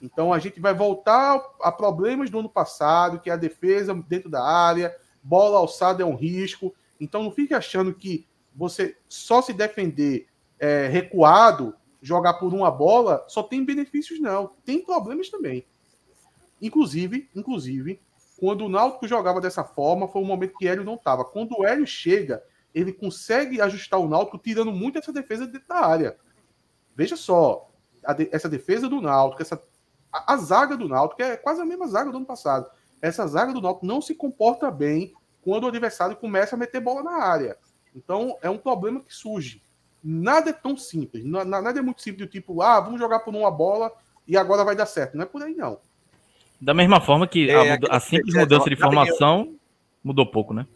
Então, a gente vai voltar a problemas do ano passado, que é a defesa dentro da área, bola alçada é um risco. Então, não fique achando que você só se defender é, recuado jogar por uma bola só tem benefícios, não. Tem problemas também. Inclusive, inclusive, quando o Náutico jogava dessa forma, foi um momento que Hélio não estava. Quando o Hélio chega, ele consegue ajustar o Náutico, tirando muito essa defesa dentro da área. Veja só, de, essa defesa do Náutico, essa, a, a, zaga do Náutico, é quase a mesma zaga do ano passado. Essa zaga do Náutico não se comporta bem quando o adversário começa a meter bola na área. Então, é um problema que surge nada é tão simples. Nada é muito simples do tipo, ah, vamos jogar por uma bola e agora vai dar certo. Não é por aí, não. Da mesma forma que é, a, a, simples mudança de formação mudou pouco, né?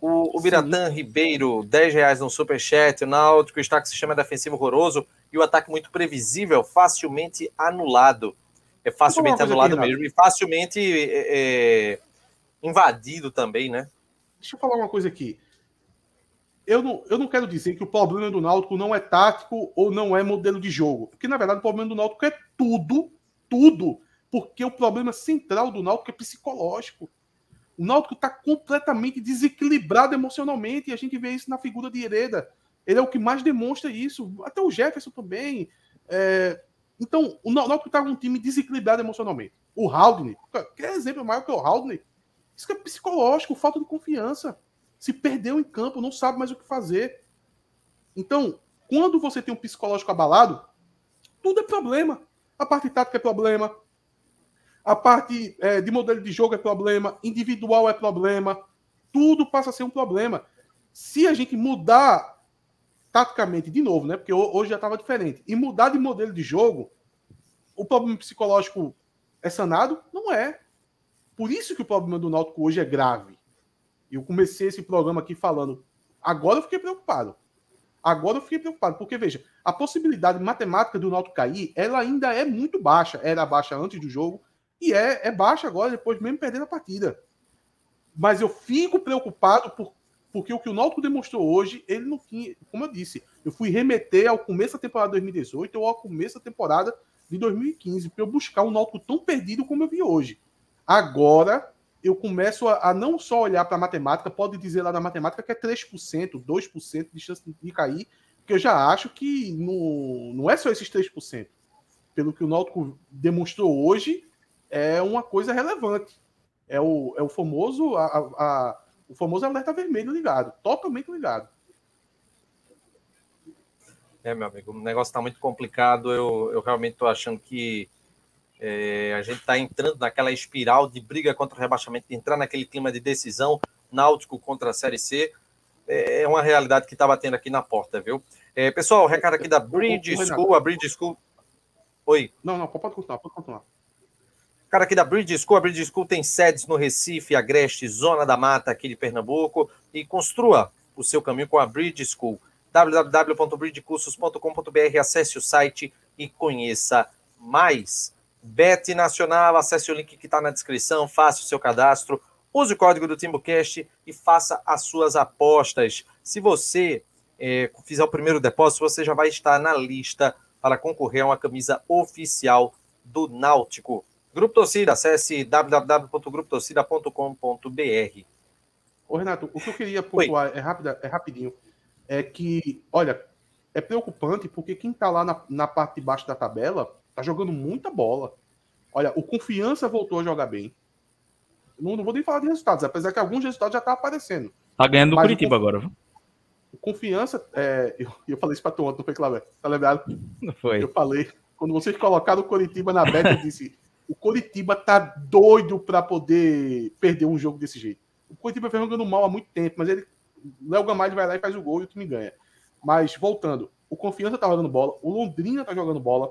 O, o Biratã Ribeiro, 10 reais no superchat. O Náutico está com sistema defensivo horroroso e o ataque muito previsível, facilmente anulado. É facilmente anulado aqui, mesmo e facilmente é, é, invadido também, né? Deixa eu falar uma coisa aqui eu não, eu não quero dizer que o problema do Náutico não é tático ou não é modelo de jogo. Porque, na verdade, o problema do Náutico é tudo, tudo. Porque o problema central do Náutico é psicológico. O Náutico está completamente desequilibrado emocionalmente e a gente vê isso na figura de Hereda. Ele é o que mais demonstra isso. Até o Jefferson também. É... Então, o Náutico está com um time desequilibrado emocionalmente. O Haldner, que é exemplo maior que o Haldner, isso é psicológico, falta de confiança se perdeu em campo, não sabe mais o que fazer. Então, quando você tem um psicológico abalado, tudo é problema. A parte tática é problema, a parte é, de modelo de jogo é problema, individual é problema, tudo passa a ser um problema. Se a gente mudar taticamente, de novo, né? Porque hoje já estava diferente, e mudar de modelo de jogo, o problema psicológico é sanado? Não é. Por isso que o problema do Náutico hoje é grave. Eu comecei esse programa aqui falando. Agora eu fiquei preocupado. Agora eu fiquei preocupado, porque veja, a possibilidade matemática do Náutico cair, ela ainda é muito baixa. Era baixa antes do jogo e é, é baixa agora, depois mesmo perdendo a partida. Mas eu fico preocupado por, porque o que o Náutico demonstrou hoje, ele não tinha, como eu disse, eu fui remeter ao começo da temporada de 2018 ou ao começo da temporada de 2015 para eu buscar um Náutico tão perdido como eu vi hoje. Agora eu começo a, a não só olhar para a matemática, pode dizer lá na matemática que é 3%, 2% de chance de cair, que eu já acho que não, não é só esses 3%. Pelo que o Náutico demonstrou hoje, é uma coisa relevante. É o, é o famoso a, a, o famoso alerta vermelho ligado, totalmente ligado. É, meu amigo, o negócio está muito complicado. Eu, eu realmente estou achando que é, a gente está entrando naquela espiral de briga contra o rebaixamento, de entrar naquele clima de decisão, náutico contra a Série C. É, é uma realidade que está batendo aqui na porta, viu? É, pessoal, recado aqui da Bridge School, a Bridge School. Oi. Não, não, pode continuar, pode continuar. Cara aqui da Bridge School, a Bridge School tem sedes no Recife, Agreste, Zona da Mata, aqui de Pernambuco, e construa o seu caminho com a Bridge School. www.bridgecursos.com.br, acesse o site e conheça mais. Bet Nacional, acesse o link que está na descrição, faça o seu cadastro, use o código do TimbuCast e faça as suas apostas. Se você é, fizer o primeiro depósito, você já vai estar na lista para concorrer a uma camisa oficial do Náutico. Grupo Torcida, acesse www.grupotorcida.com.br. Ô Renato, o que eu queria pontuar é, rápida, é rapidinho. É que, olha, é preocupante porque quem está lá na, na parte de baixo da tabela Tá jogando muita bola. Olha, o Confiança voltou a jogar bem. Não, não vou nem falar de resultados, apesar que alguns resultados já estão tá aparecendo. Tá ganhando do Curitiba agora, viu? O Confiança, é, eu, eu falei isso pra tu ontem, não foi, Cláudio? Tá lembrado? Não foi. Eu falei, quando vocês colocaram o Curitiba na beta, eu disse, O Coritiba tá doido para poder perder um jogo desse jeito. O Coritiba vem jogando mal há muito tempo, mas ele. Léo Gamalho vai lá e faz o gol e o time ganha. Mas, voltando, o Confiança tá jogando bola, o Londrina tá jogando bola,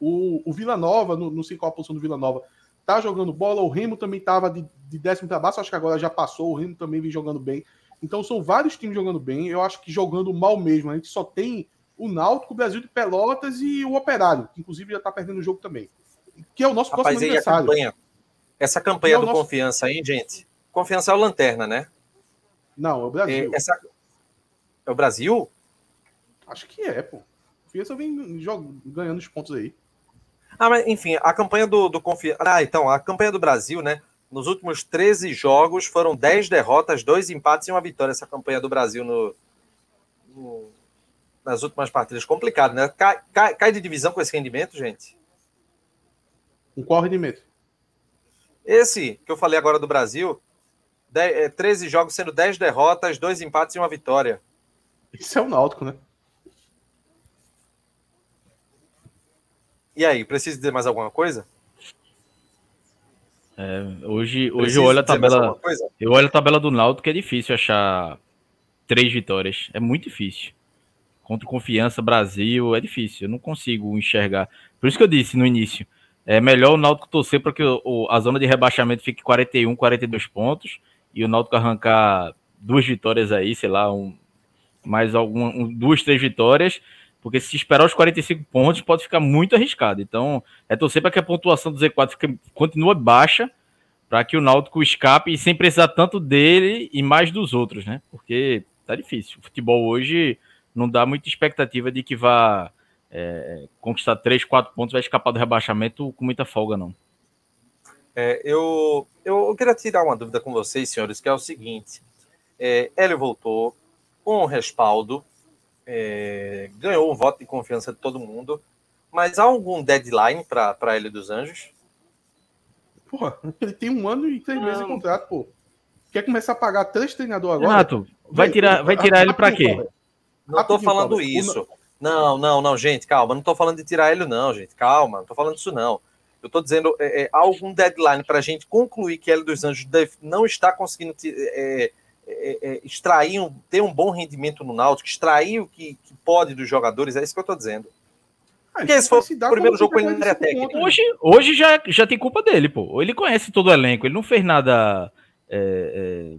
o, o Vila Nova, não, não sei qual a posição do Vila Nova, tá jogando bola, o Remo também tava de, de décimo para baixo, acho que agora já passou, o Remo também vem jogando bem. Então são vários times jogando bem, eu acho que jogando mal mesmo. A gente só tem o Náutico, o Brasil de Pelotas e o Operário, que inclusive já tá perdendo o jogo também. Que é o nosso Rapaz, próximo aniversário. Campanha, essa campanha do nosso... Confiança aí, gente. Confiança é o Lanterna, né? Não, é o Brasil. É, essa... é o Brasil? Acho que é, pô. Confiança vem ganhando os pontos aí. Ah, mas enfim, a campanha do, do Confiança. Ah, então, a campanha do Brasil, né? Nos últimos 13 jogos foram 10 derrotas, 2 empates e uma vitória. Essa campanha do Brasil no, no nas últimas partidas. Complicado, né? Cai, cai, cai, de divisão com esse rendimento, gente? Com qual rendimento? Esse que eu falei agora do Brasil. 10, 13 é, jogos sendo 10 derrotas, 2 empates e uma vitória. Isso é o Náutico, né? E aí, precisa dizer mais alguma coisa? É, hoje hoje eu olho a tabela. Eu olho a tabela do Náutico que é difícil achar três vitórias. É muito difícil. Contra Confiança, Brasil, é difícil. Eu não consigo enxergar. Por isso que eu disse no início. É melhor o Náutico torcer para que o, a zona de rebaixamento fique 41, 42 pontos e o Náutico arrancar duas vitórias aí, sei lá, um, mais alguma, um, duas, três vitórias porque se esperar os 45 pontos, pode ficar muito arriscado. Então, é torcer para que a pontuação do Z4 fique, continue baixa, para que o Náutico escape sem precisar tanto dele e mais dos outros, né? Porque tá difícil. O futebol hoje não dá muita expectativa de que vá é, conquistar 3, 4 pontos, vai escapar do rebaixamento com muita folga, não. É, eu, eu, queria tirar uma dúvida com vocês, senhores, que é o seguinte. É, Hélio voltou com respaldo é, ganhou o voto de confiança de todo mundo, mas há algum deadline para ele dos Anjos? Porra, ele tem um ano e três meses de contrato, pô. Quer começar a pagar três treinadores agora? Renato, vai tirar, vai tirar ele para quê? Não tô falando isso. Não, não, não, gente, calma. Não tô falando de tirar ele, não, gente. Calma, não tô falando isso, não. Eu tô dizendo, é, é, há algum deadline para a gente concluir que Hélio dos Anjos não está conseguindo é, é, é, extrair, um, ter um bom rendimento no Náutico, extrair o que, que pode dos jogadores, é isso que eu estou dizendo. Ah, Porque esse foi o primeiro jogo com ele na técnica. Hoje, hoje já, já tem culpa dele, pô. Ele conhece todo o elenco, ele não fez nada é, é,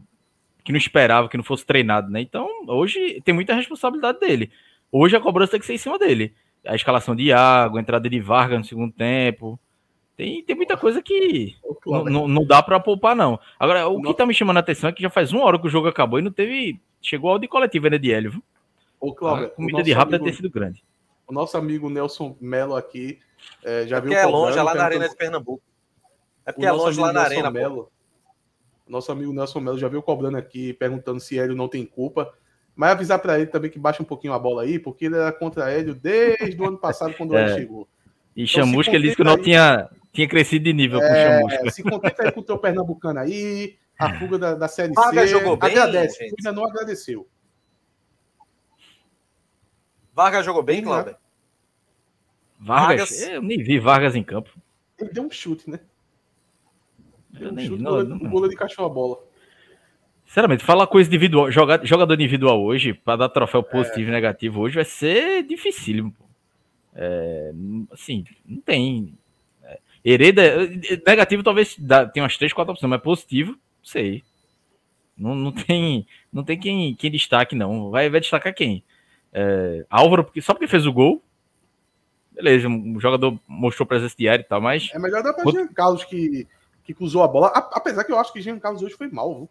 que não esperava, que não fosse treinado, né? Então, hoje tem muita responsabilidade dele. Hoje a cobrança tem que ser em cima dele. A escalação de Iago, a entrada de Vargas no segundo tempo. Tem, tem muita coisa que não, não dá para poupar, não. Agora, o que tá me chamando a atenção é que já faz uma hora que o jogo acabou e não teve. Chegou ao de coletiva ainda de Hélio, viu? Ô, Cláudio, a comida de rápido ter sido grande. O nosso amigo Nelson Melo aqui é, já é viu. é longe, é lá na Arena de Pernambuco. É porque é longe lá na Nelson Arena. Melo, nosso amigo Nelson Melo já viu cobrando aqui, perguntando se Hélio não tem culpa. Mas avisar para ele também que baixa um pouquinho a bola aí, porque ele era contra Hélio desde o ano passado, quando é. ele chegou. E então, Chamusca, ele disse que não tinha tinha crescido de nível é, com o é, Chamusca. Se contenta aí com o teu Pernambucano aí, a fuga da, da Série Vargas C. jogou bem, Agradece, gente. ainda não agradeceu. Vargas jogou bem, Cláudio? Vargas? Vargas? Eu nem vi Vargas em campo. Ele deu um chute, né? Deu um nem, chute não, de cachorro a bola. Sinceramente, falar coisa individual, jogador individual hoje, para dar troféu positivo é. e negativo hoje, vai ser dificílimo. É, assim, não tem. Hereda, negativo talvez dá, tem umas três, quatro opções, mas positivo, não sei. Não, não tem, não tem quem, quem destaque, não. Vai, vai destacar quem? É, Álvaro, porque, só porque fez o gol. Beleza, o jogador mostrou presença diária e tal, mas. É melhor dar para Jean Carlos que, que cruzou a bola. Apesar que eu acho que Jean Carlos hoje foi mal, viu?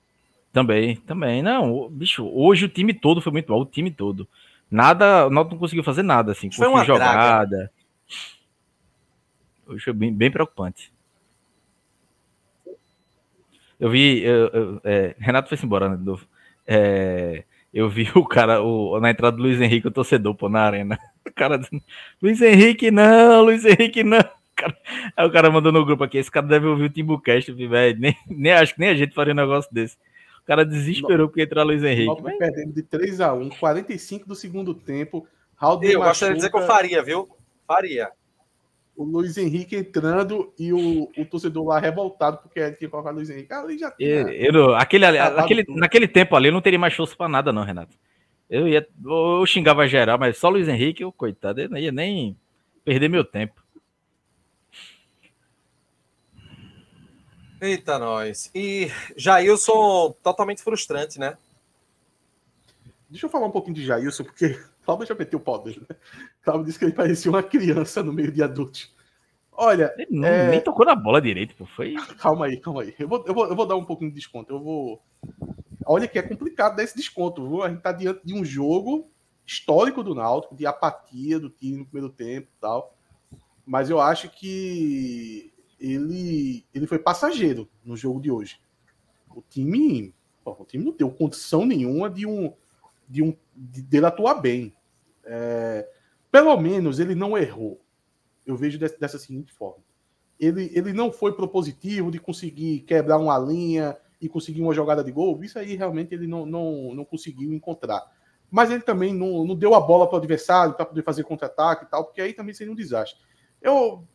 Também, também. Não, bicho, hoje o time todo foi muito mal, o time todo. Nada, não conseguiu fazer nada, assim. Foi uma jogada. Draga. Hoje foi bem, bem preocupante. Eu vi. Eu, eu, é, Renato foi embora, né, de novo. É, eu vi o cara o, na entrada do Luiz Henrique, o torcedor, pô, na arena. O cara dizendo, Luiz Henrique, não, Luiz Henrique, não. Cara, aí o cara mandou no grupo aqui, esse cara deve ouvir o Timbucast, velho. Nem, nem acho que nem a gente faria um negócio desse. O cara desesperou porque entrar Luiz Henrique. Nós perdendo de 3x1, 45 do segundo tempo. Raul eu gostaria de dizer que eu faria, viu? Faria. O Luiz Henrique entrando e o, o torcedor lá revoltado porque ele tinha colocado o Luiz Henrique. Ali já tinha. Eu, eu, aquele, aquele, naquele tempo ali eu não teria mais força para nada, não, Renato. Eu ia. Eu xingava geral, mas só o Luiz Henrique, eu, coitado, eu não ia nem perder meu tempo. Eita, nós. E Jailson, totalmente frustrante, né? Deixa eu falar um pouquinho de Jailson, porque Cláudio já meteu o pau dele, né? Cláudio disse que ele parecia uma criança no meio de adultos. Olha. Ele não, é... nem tocou na bola direito, pô. Foi. Calma aí, calma aí. Eu vou, eu, vou, eu vou dar um pouquinho de desconto. Eu vou. Olha que é complicado dar esse desconto. Viu? A gente tá diante de um jogo histórico do Náutico, de apatia do time no primeiro tempo e tal. Mas eu acho que ele, ele foi passageiro no jogo de hoje. O time, o time não deu condição nenhuma de um de um de, dele atuar bem. É, pelo menos ele não errou. Eu vejo dessa, seguinte forma. Ele, ele não foi propositivo de conseguir quebrar uma linha e conseguir uma jogada de gol. Isso aí realmente ele não, não, não conseguiu encontrar. Mas ele também não, não deu a bola para o adversário para poder fazer contra-ataque e tal, porque aí também seria um desastre. Eu,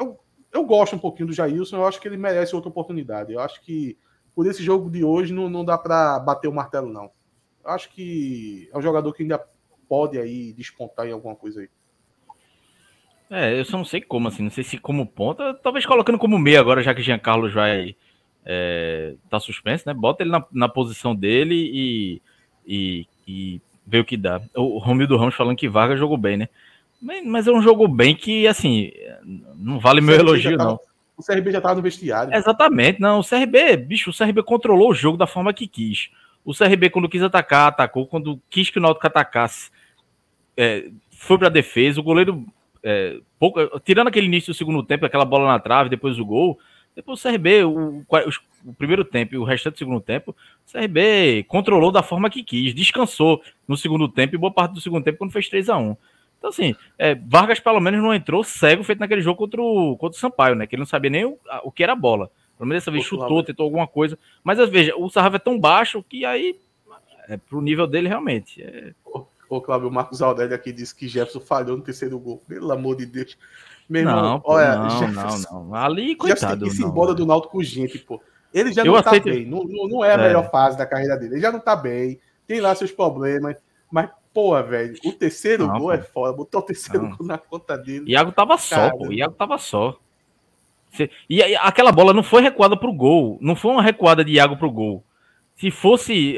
eu, eu gosto um pouquinho do Jailson, eu acho que ele merece outra oportunidade. Eu acho que por esse jogo de hoje não, não dá para bater o martelo, não acho que é um jogador que ainda pode aí despontar em alguma coisa aí. É, eu só não sei como, assim, não sei se como ponta, talvez colocando como meia agora, já que Jean Carlos vai é, tá suspenso, né? Bota ele na, na posição dele e, e, e vê o que dá. O Romildo Ramos falando que Vargas jogou bem, né? Mas, é um jogo bem que, assim, não vale meu elogio, não. O CRB já tava no vestiário. Exatamente, não. O CRB, bicho, o CRB controlou o jogo da forma que quis. O CRB, quando quis atacar, atacou. Quando quis que o Náutico atacasse, é, foi para defesa. O goleiro, é, pouco, tirando aquele início do segundo tempo, aquela bola na trave, depois o gol. Depois o CRB, o, o, primeiro tempo e o restante do segundo tempo, o CRB controlou da forma que quis, descansou no segundo tempo e boa parte do segundo tempo quando fez 3 a 1 Então, assim, é, Vargas pelo menos não entrou cego feito naquele jogo contra o, contra o Sampaio, né? Que ele não sabia nem o, o que era bola. Pelo menos dessa vez chutou, tentou alguma coisa. Mas veja, o sarrafo é tão baixo que aí é pro nível dele realmente. É... Ô, Cláudio, o Marcos Aldelli aqui disse que Jefferson falhou no terceiro gol. Pelo amor de Deus. Meu irmão, não, pô, olha, não, Jefferson, não, não. Ali, coitado. Jefferson tem embora do Náutico gente, pô. Ele já não Eu tá aceito... bem. Não, não, é a é. melhor fase da carreira dele. Ele já não tá bem. Tem lá seus problemas. Mas, pô, velho, o terceiro não, gol pô. é foda. Botou o terceiro gol na conta dele. Iago tava só, pô. Iago tava só. E aquela bola não foi recuada para o gol, não foi uma recuada de Iago para o gol. Se fosse,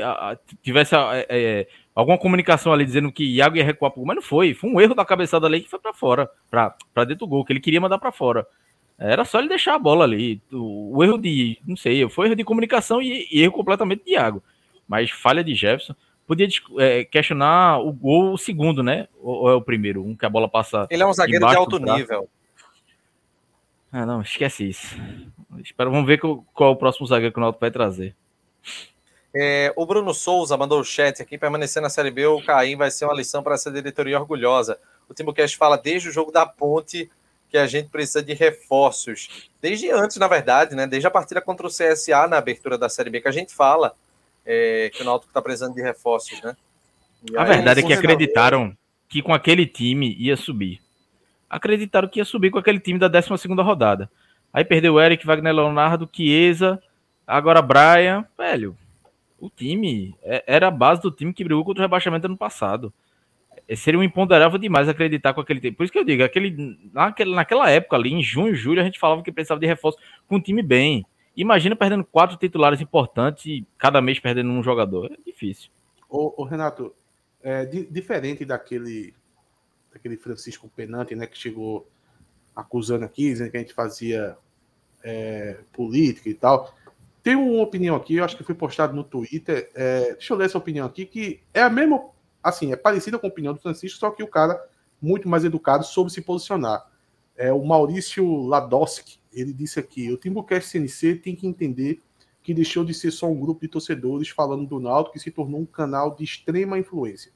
tivesse é, é, alguma comunicação ali dizendo que Iago ia recuar para o gol, mas não foi. Foi um erro da cabeçada ali que foi para fora, para dentro do gol, que ele queria mandar para fora. Era só ele deixar a bola ali. O, o erro de, não sei, foi erro de comunicação e, e, erro completamente de Iago. Mas falha de Jefferson. Podia é, questionar o gol, o segundo, né? Ou, ou, é o primeiro? Um que a bola passa. Ele é um zagueiro de alto nível. Ah, não, esquece isso. Espero, vamos ver qual, qual é o próximo zagueiro que o Náutico vai trazer. É, o Bruno Souza mandou o chat aqui, permanecer na Série B, o Caim vai ser uma lição para essa diretoria orgulhosa. O Timocast fala desde o jogo da ponte que a gente precisa de reforços. Desde antes, na verdade, né? Desde a partida contra o CSA na abertura da Série B, que a gente fala é, que o Náutico está precisando de reforços, né? E a verdade é que acreditaram que com aquele time ia subir acreditaram que ia subir com aquele time da 12 rodada. Aí perdeu o Eric, Wagner Leonardo, Chiesa, agora Brian. Velho, o time é, era a base do time que brigou contra o rebaixamento ano passado. É, seria um imponderável demais acreditar com aquele time. Por isso que eu digo, aquele, naquele, naquela época ali, em junho, julho, a gente falava que precisava de reforço com um time bem. Imagina perdendo quatro titulares importantes e cada mês perdendo um jogador. É difícil. Ô, ô Renato, é, di diferente daquele daquele Francisco Penante, né, que chegou acusando aqui, dizendo que a gente fazia é, política e tal. Tem uma opinião aqui, eu acho que foi postado no Twitter. É, deixa eu ler essa opinião aqui, que é a mesma, assim, é parecida com a opinião do Francisco, só que o cara muito mais educado soube se posicionar. É o Maurício Ladoski, ele disse aqui: o Timbucast CNC tem que entender que deixou de ser só um grupo de torcedores falando do Náutico que se tornou um canal de extrema influência,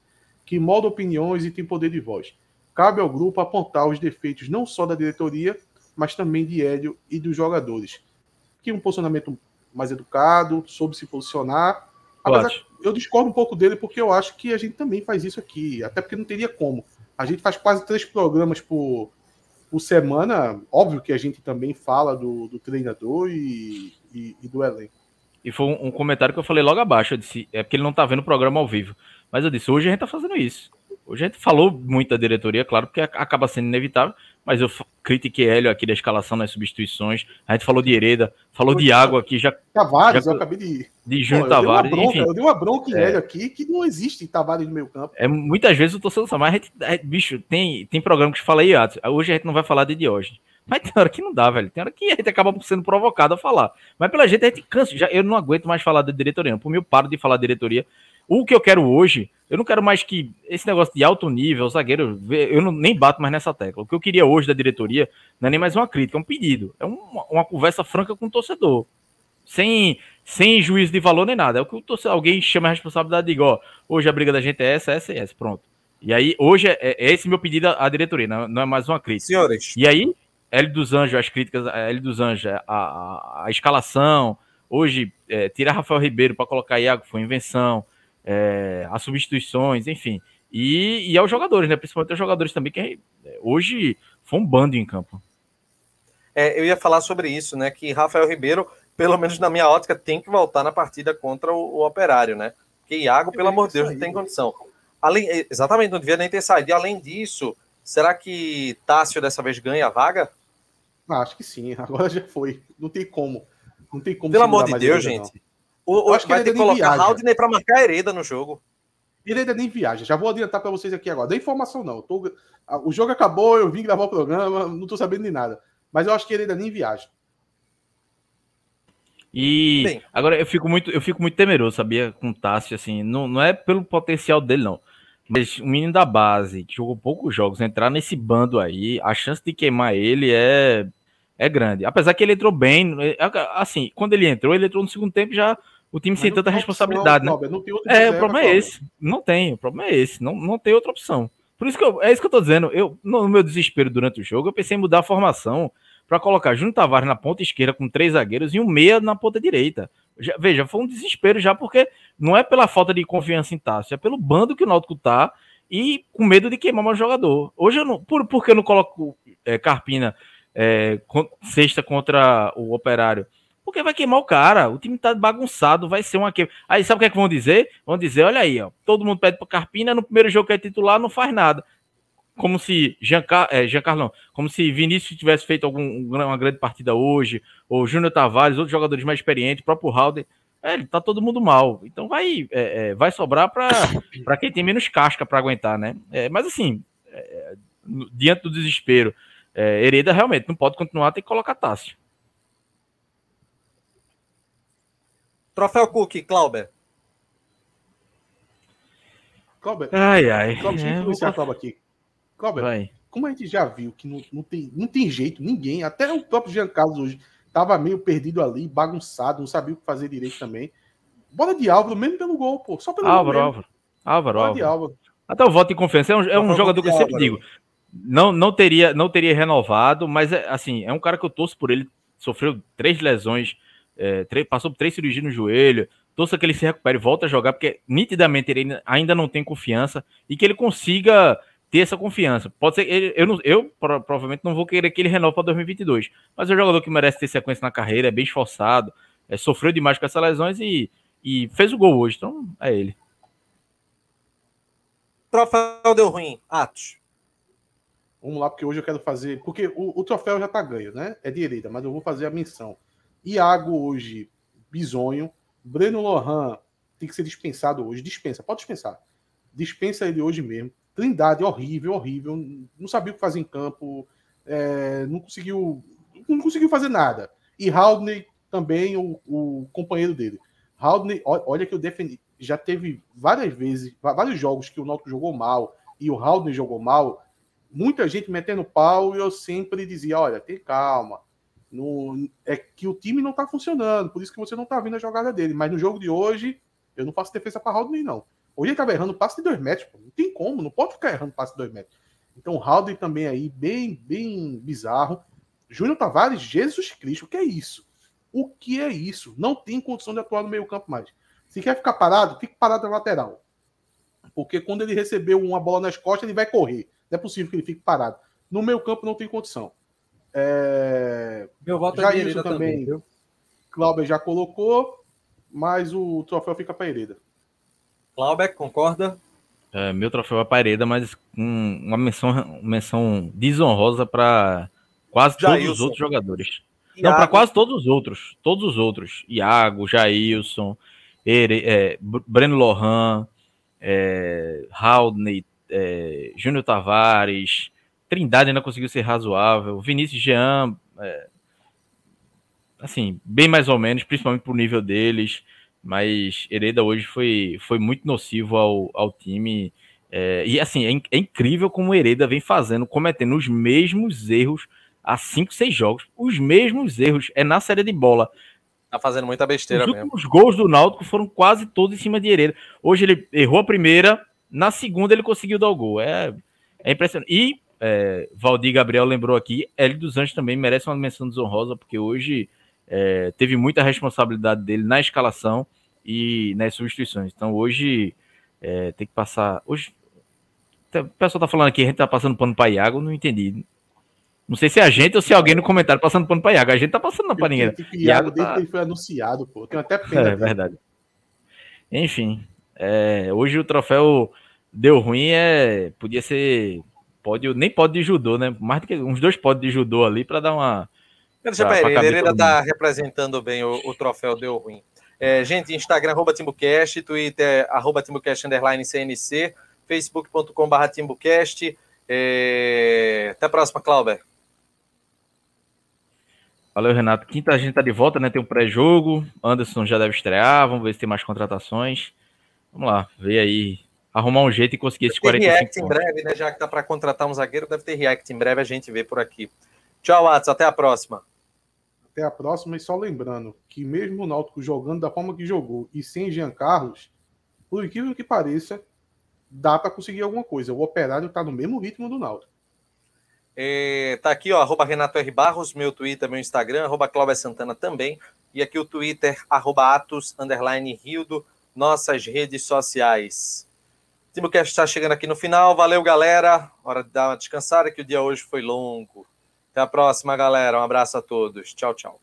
que molda opiniões e tem poder de voz. Cabe ao grupo apontar os defeitos não só da diretoria, mas também de Hélio e dos jogadores. Que um posicionamento mais educado, soube se posicionar. Apesar, eu discordo um pouco dele porque eu acho que a gente também faz isso aqui, até porque não teria como. A gente faz quase três programas por, por semana, óbvio que a gente também fala do, do treinador e, e, e, do elenco. E foi um, um, comentário que eu falei logo abaixo. Eu disse, é porque ele não tá vendo o programa ao vivo. Mas eu disse, hoje a gente tá fazendo isso. Hoje a gente falou muito da diretoria, claro, porque acaba sendo inevitável, mas eu critiquei Hélio aqui da escalação nas substituições. A gente falou de Hereda, falou de água aqui, já. Tavares, já, eu acabei de. De Júnior Tavares. Bronca, enfim. Eu dei uma bronca em é, Hélio aqui que não existe Tavares no meio campo. É, muitas vezes o torcedor sabe, mas a gente, a gente, bicho, tem, tem programa que fala aí, hoje a gente não vai falar de Diógenes. Mas tem hora que não dá, velho. Tem hora que a gente acaba sendo provocado a falar. Mas pela gente a gente cansa. Já, eu não aguento mais falar da diretoria. Por mim, eu paro de falar da diretoria. O que eu quero hoje, eu não quero mais que esse negócio de alto nível, zagueiro, eu não, nem bato mais nessa tecla. O que eu queria hoje da diretoria não é nem mais uma crítica, é um pedido. É uma, uma conversa franca com o torcedor. Sem, sem juízo de valor nem nada. É o que o torcedor, alguém chama a responsabilidade de igual. Hoje a briga da gente é essa, essa e essa. Pronto. E aí, hoje é, é esse meu pedido à diretoria, não, não é mais uma crítica. Senhores. E aí, L dos Anjos, as críticas L dos Anjos, a, a, a escalação. Hoje, é, tirar Rafael Ribeiro para colocar Iago foi invenção. É, as substituições, enfim. E, e aos jogadores, né? Principalmente aos jogadores também, que é, hoje foi um bando em campo. É, eu ia falar sobre isso, né? Que Rafael Ribeiro, pelo menos na minha ótica, tem que voltar na partida contra o, o Operário, né? Porque Iago, pelo amor de Deus, não tem condição. Além, exatamente, não devia nem ter saído. E além disso, será que Tássio dessa vez ganha a vaga? Ah, acho que sim, agora já foi. Não tem como. Não tem como. Pelo amor de Deus, gente. O, o, acho vai ter que colocar Haldner para marcar Hereda no jogo. Hereda nem viaja. Já vou adiantar para vocês aqui agora. Dá informação não. Tô... O jogo acabou, eu vim gravar o programa, não tô sabendo de nada. Mas eu acho que Hereda nem viaja. E Bem, agora eu fico muito, eu fico muito temeroso, sabia, com o Tássio, assim, não, não é pelo potencial dele, não. Mas o menino da base, que jogou poucos jogos, entrar nesse bando aí, a chance de queimar ele é, é grande. Apesar que ele entrou bem, é, assim, quando ele entrou, ele entrou no segundo tempo já o time Mas sem tanta responsabilidade, opção, né? é, o problema é esse. Não tem, o problema é esse. Não, não tem outra opção. Por isso que eu, é isso que eu tô dizendo. Eu, no meu desespero durante o jogo, eu pensei em mudar a formação para colocar Júnior Tavares na ponta esquerda com três zagueiros e um meia na ponta direita. Já, veja, foi um desespero já, porque não é pela falta de confiança em Tássio, é pelo bando que o Náutico tá e com medo de queimar mais jogador. Hoje eu não. Por, por que eu não coloco é, Carpina é, sexta contra o Operário? Porque vai queimar o cara. O time tá bagunçado, vai ser uma queima. Aí sabe o que é que vão dizer? Vão dizer: olha aí, ó, todo mundo pede para Carpina, no primeiro jogo que é titular, não faz nada como se Giancar, é, Giancarlo como se Vinícius tivesse feito algum, uma grande partida hoje, ou Júnior Tavares, outros jogadores mais experientes, o próprio Halder, é, tá todo mundo mal. Então vai, é, é vai sobrar para quem tem menos casca para aguentar, né? É, mas assim, é, diante do desespero, é, Hereda realmente não pode continuar, tem que colocar Tássio. Troféu Cook, Clauber. Clauber. Ai, ai. Clauber, é, vou... aqui. Cláudio, como a gente já viu que não, não, tem, não tem jeito, ninguém, até o próprio Jean Carlos hoje, estava meio perdido ali, bagunçado, não sabia o que fazer direito também. Bola de Álvaro, mesmo pelo gol, pô. Só pelo Álvaro, gol. Álvaro, Álvaro, Bola Álvaro. de Álvaro. Até o voto de confiança. É um, é um jogador que eu sempre digo. Não, não, teria, não teria renovado, mas é, assim, é um cara que eu torço por ele. Sofreu três lesões, é, passou por três cirurgias no joelho. Torço que ele se recupere e volta a jogar, porque nitidamente ele ainda não tem confiança e que ele consiga ter essa confiança. Pode ser, ele, eu, não, eu provavelmente não vou querer que ele renove para 2022, mas é um jogador que merece ter sequência na carreira, é bem esforçado, é, sofreu demais com essas lesões e, e fez o gol hoje, então é ele. Troféu deu ruim, Atos. Vamos lá, porque hoje eu quero fazer. Porque o, o troféu já tá ganho, né? É direita, mas eu vou fazer a menção. Iago hoje, bizonho. Breno Lohan tem que ser dispensado hoje. Dispensa, pode dispensar. Dispensa ele hoje mesmo. Trindade, horrível, horrível. Não sabia o que fazer em campo. É, não conseguiu. Não conseguiu fazer nada. E Haldney também, o, o companheiro dele. Haldney, olha que eu defendi. Já teve várias vezes, vários jogos que o Náutico jogou mal e o Haldney jogou mal. Muita gente metendo pau e eu sempre dizia: olha, tem calma. É que o time não tá funcionando, por isso que você não tá vendo a jogada dele. Mas no jogo de hoje, eu não faço defesa para Haldney, não. Hoje ele estava errando passe de dois metros, pô. não tem como, não pode ficar errando passe de dois metros. Então, Haldren também aí, bem, bem bizarro. Júnior Tavares, Jesus Cristo, o que é isso? O que é isso? Não tem condição de atuar no meio campo mais. Se quer ficar parado, fique parado na lateral. Porque quando ele recebeu uma bola nas costas, ele vai correr. Não é possível que ele fique parado. No meu campo não tem condição. É... Meu voto já é Hereda também, também, viu? Cláudio já colocou, mas o troféu fica para Hereda. Clauber, concorda? É, meu troféu é para Hereda, mas um, uma menção, menção desonrosa para quase todos Jailson. os outros jogadores. Não, para quase todos os outros. Todos os outros. Iago, Jailson, Ere, é, Br- Breno Lohan, é, Haldney, é, Júnior Tavares, Trindade ainda conseguiu ser razoável, Vinícius Jean, é, assim, bem mais ou menos, principalmente pro nível deles, mas Hereda hoje foi, foi muito nocivo ao, ao time. é, e assim, é, é incrível como o Hereda vem fazendo, cometendo os mesmos erros há 5, 6 jogos. Os mesmos erros. É na série de bola. Tá fazendo muita besteira Os mesmo. últimos gols do Náutico foram quase todos em cima de Hereda. Hoje ele errou a primeira, na segunda ele conseguiu dar o gol. É, é impressionante. E é, Valdir Gabriel lembrou aqui, Hélio dos Anjos também merece uma menção desonrosa, porque hoje é, teve muita responsabilidade dele na escalação e nas substituições. Então hoje é, tem que passar. Hoje o pessoal tá falando aqui, a gente tá passando pano para Iago, não entendi. Não sei se é a gente ou se é alguém no comentário passando pano para Iago. A gente tá passando para ninguém. Iago Iago desde tá- que ele foi anunciado, pô. Tenho até pena. É dele. verdade. Enfim, é, hoje o troféu deu ruim, é, podia ser pódio, nem pódio de judô, né? Mais do que uns dois pódios de judô ali para dar uma. Pra- pra ele, ele ainda todo tá representando bem o, o troféu Deu Ruim. É, gente, Instagram, arroba TimbuCast, Twitter, arroba TimbuCast, underline CNC, facebook.com.br TimbuCast. É, Até a próxima, Clauber. Valeu, Renato. Quinta a gente tá de volta, né? Tem um pré-jogo. Anderson já deve estrear. Vamos ver se tem mais contratações. Vamos lá, ver aí. Arrumar um jeito e conseguir esses Tem 45 React em breve, né? Já que tá para contratar um zagueiro, deve ter React em breve, a gente vê por aqui. Tchau, Watson, até a próxima. Até a próxima. E só lembrando que mesmo o Náutico jogando da forma que jogou e sem Jean Carlos, por incrível que pareça, dá para conseguir alguma coisa. O Operário tá no mesmo ritmo do Náutico. É, tá aqui, ó, arroba Renato R. Barros, meu Twitter, meu Instagram, arroba Cláudia Santana também. E aqui o Twitter, arroba Atos, underline Rildo, nossas redes sociais. Timocast está chegando aqui no final. Valeu, galera. Hora de dar uma descansada, que o dia hoje foi longo. Até a próxima, galera. Um abraço a todos. Tchau, tchau.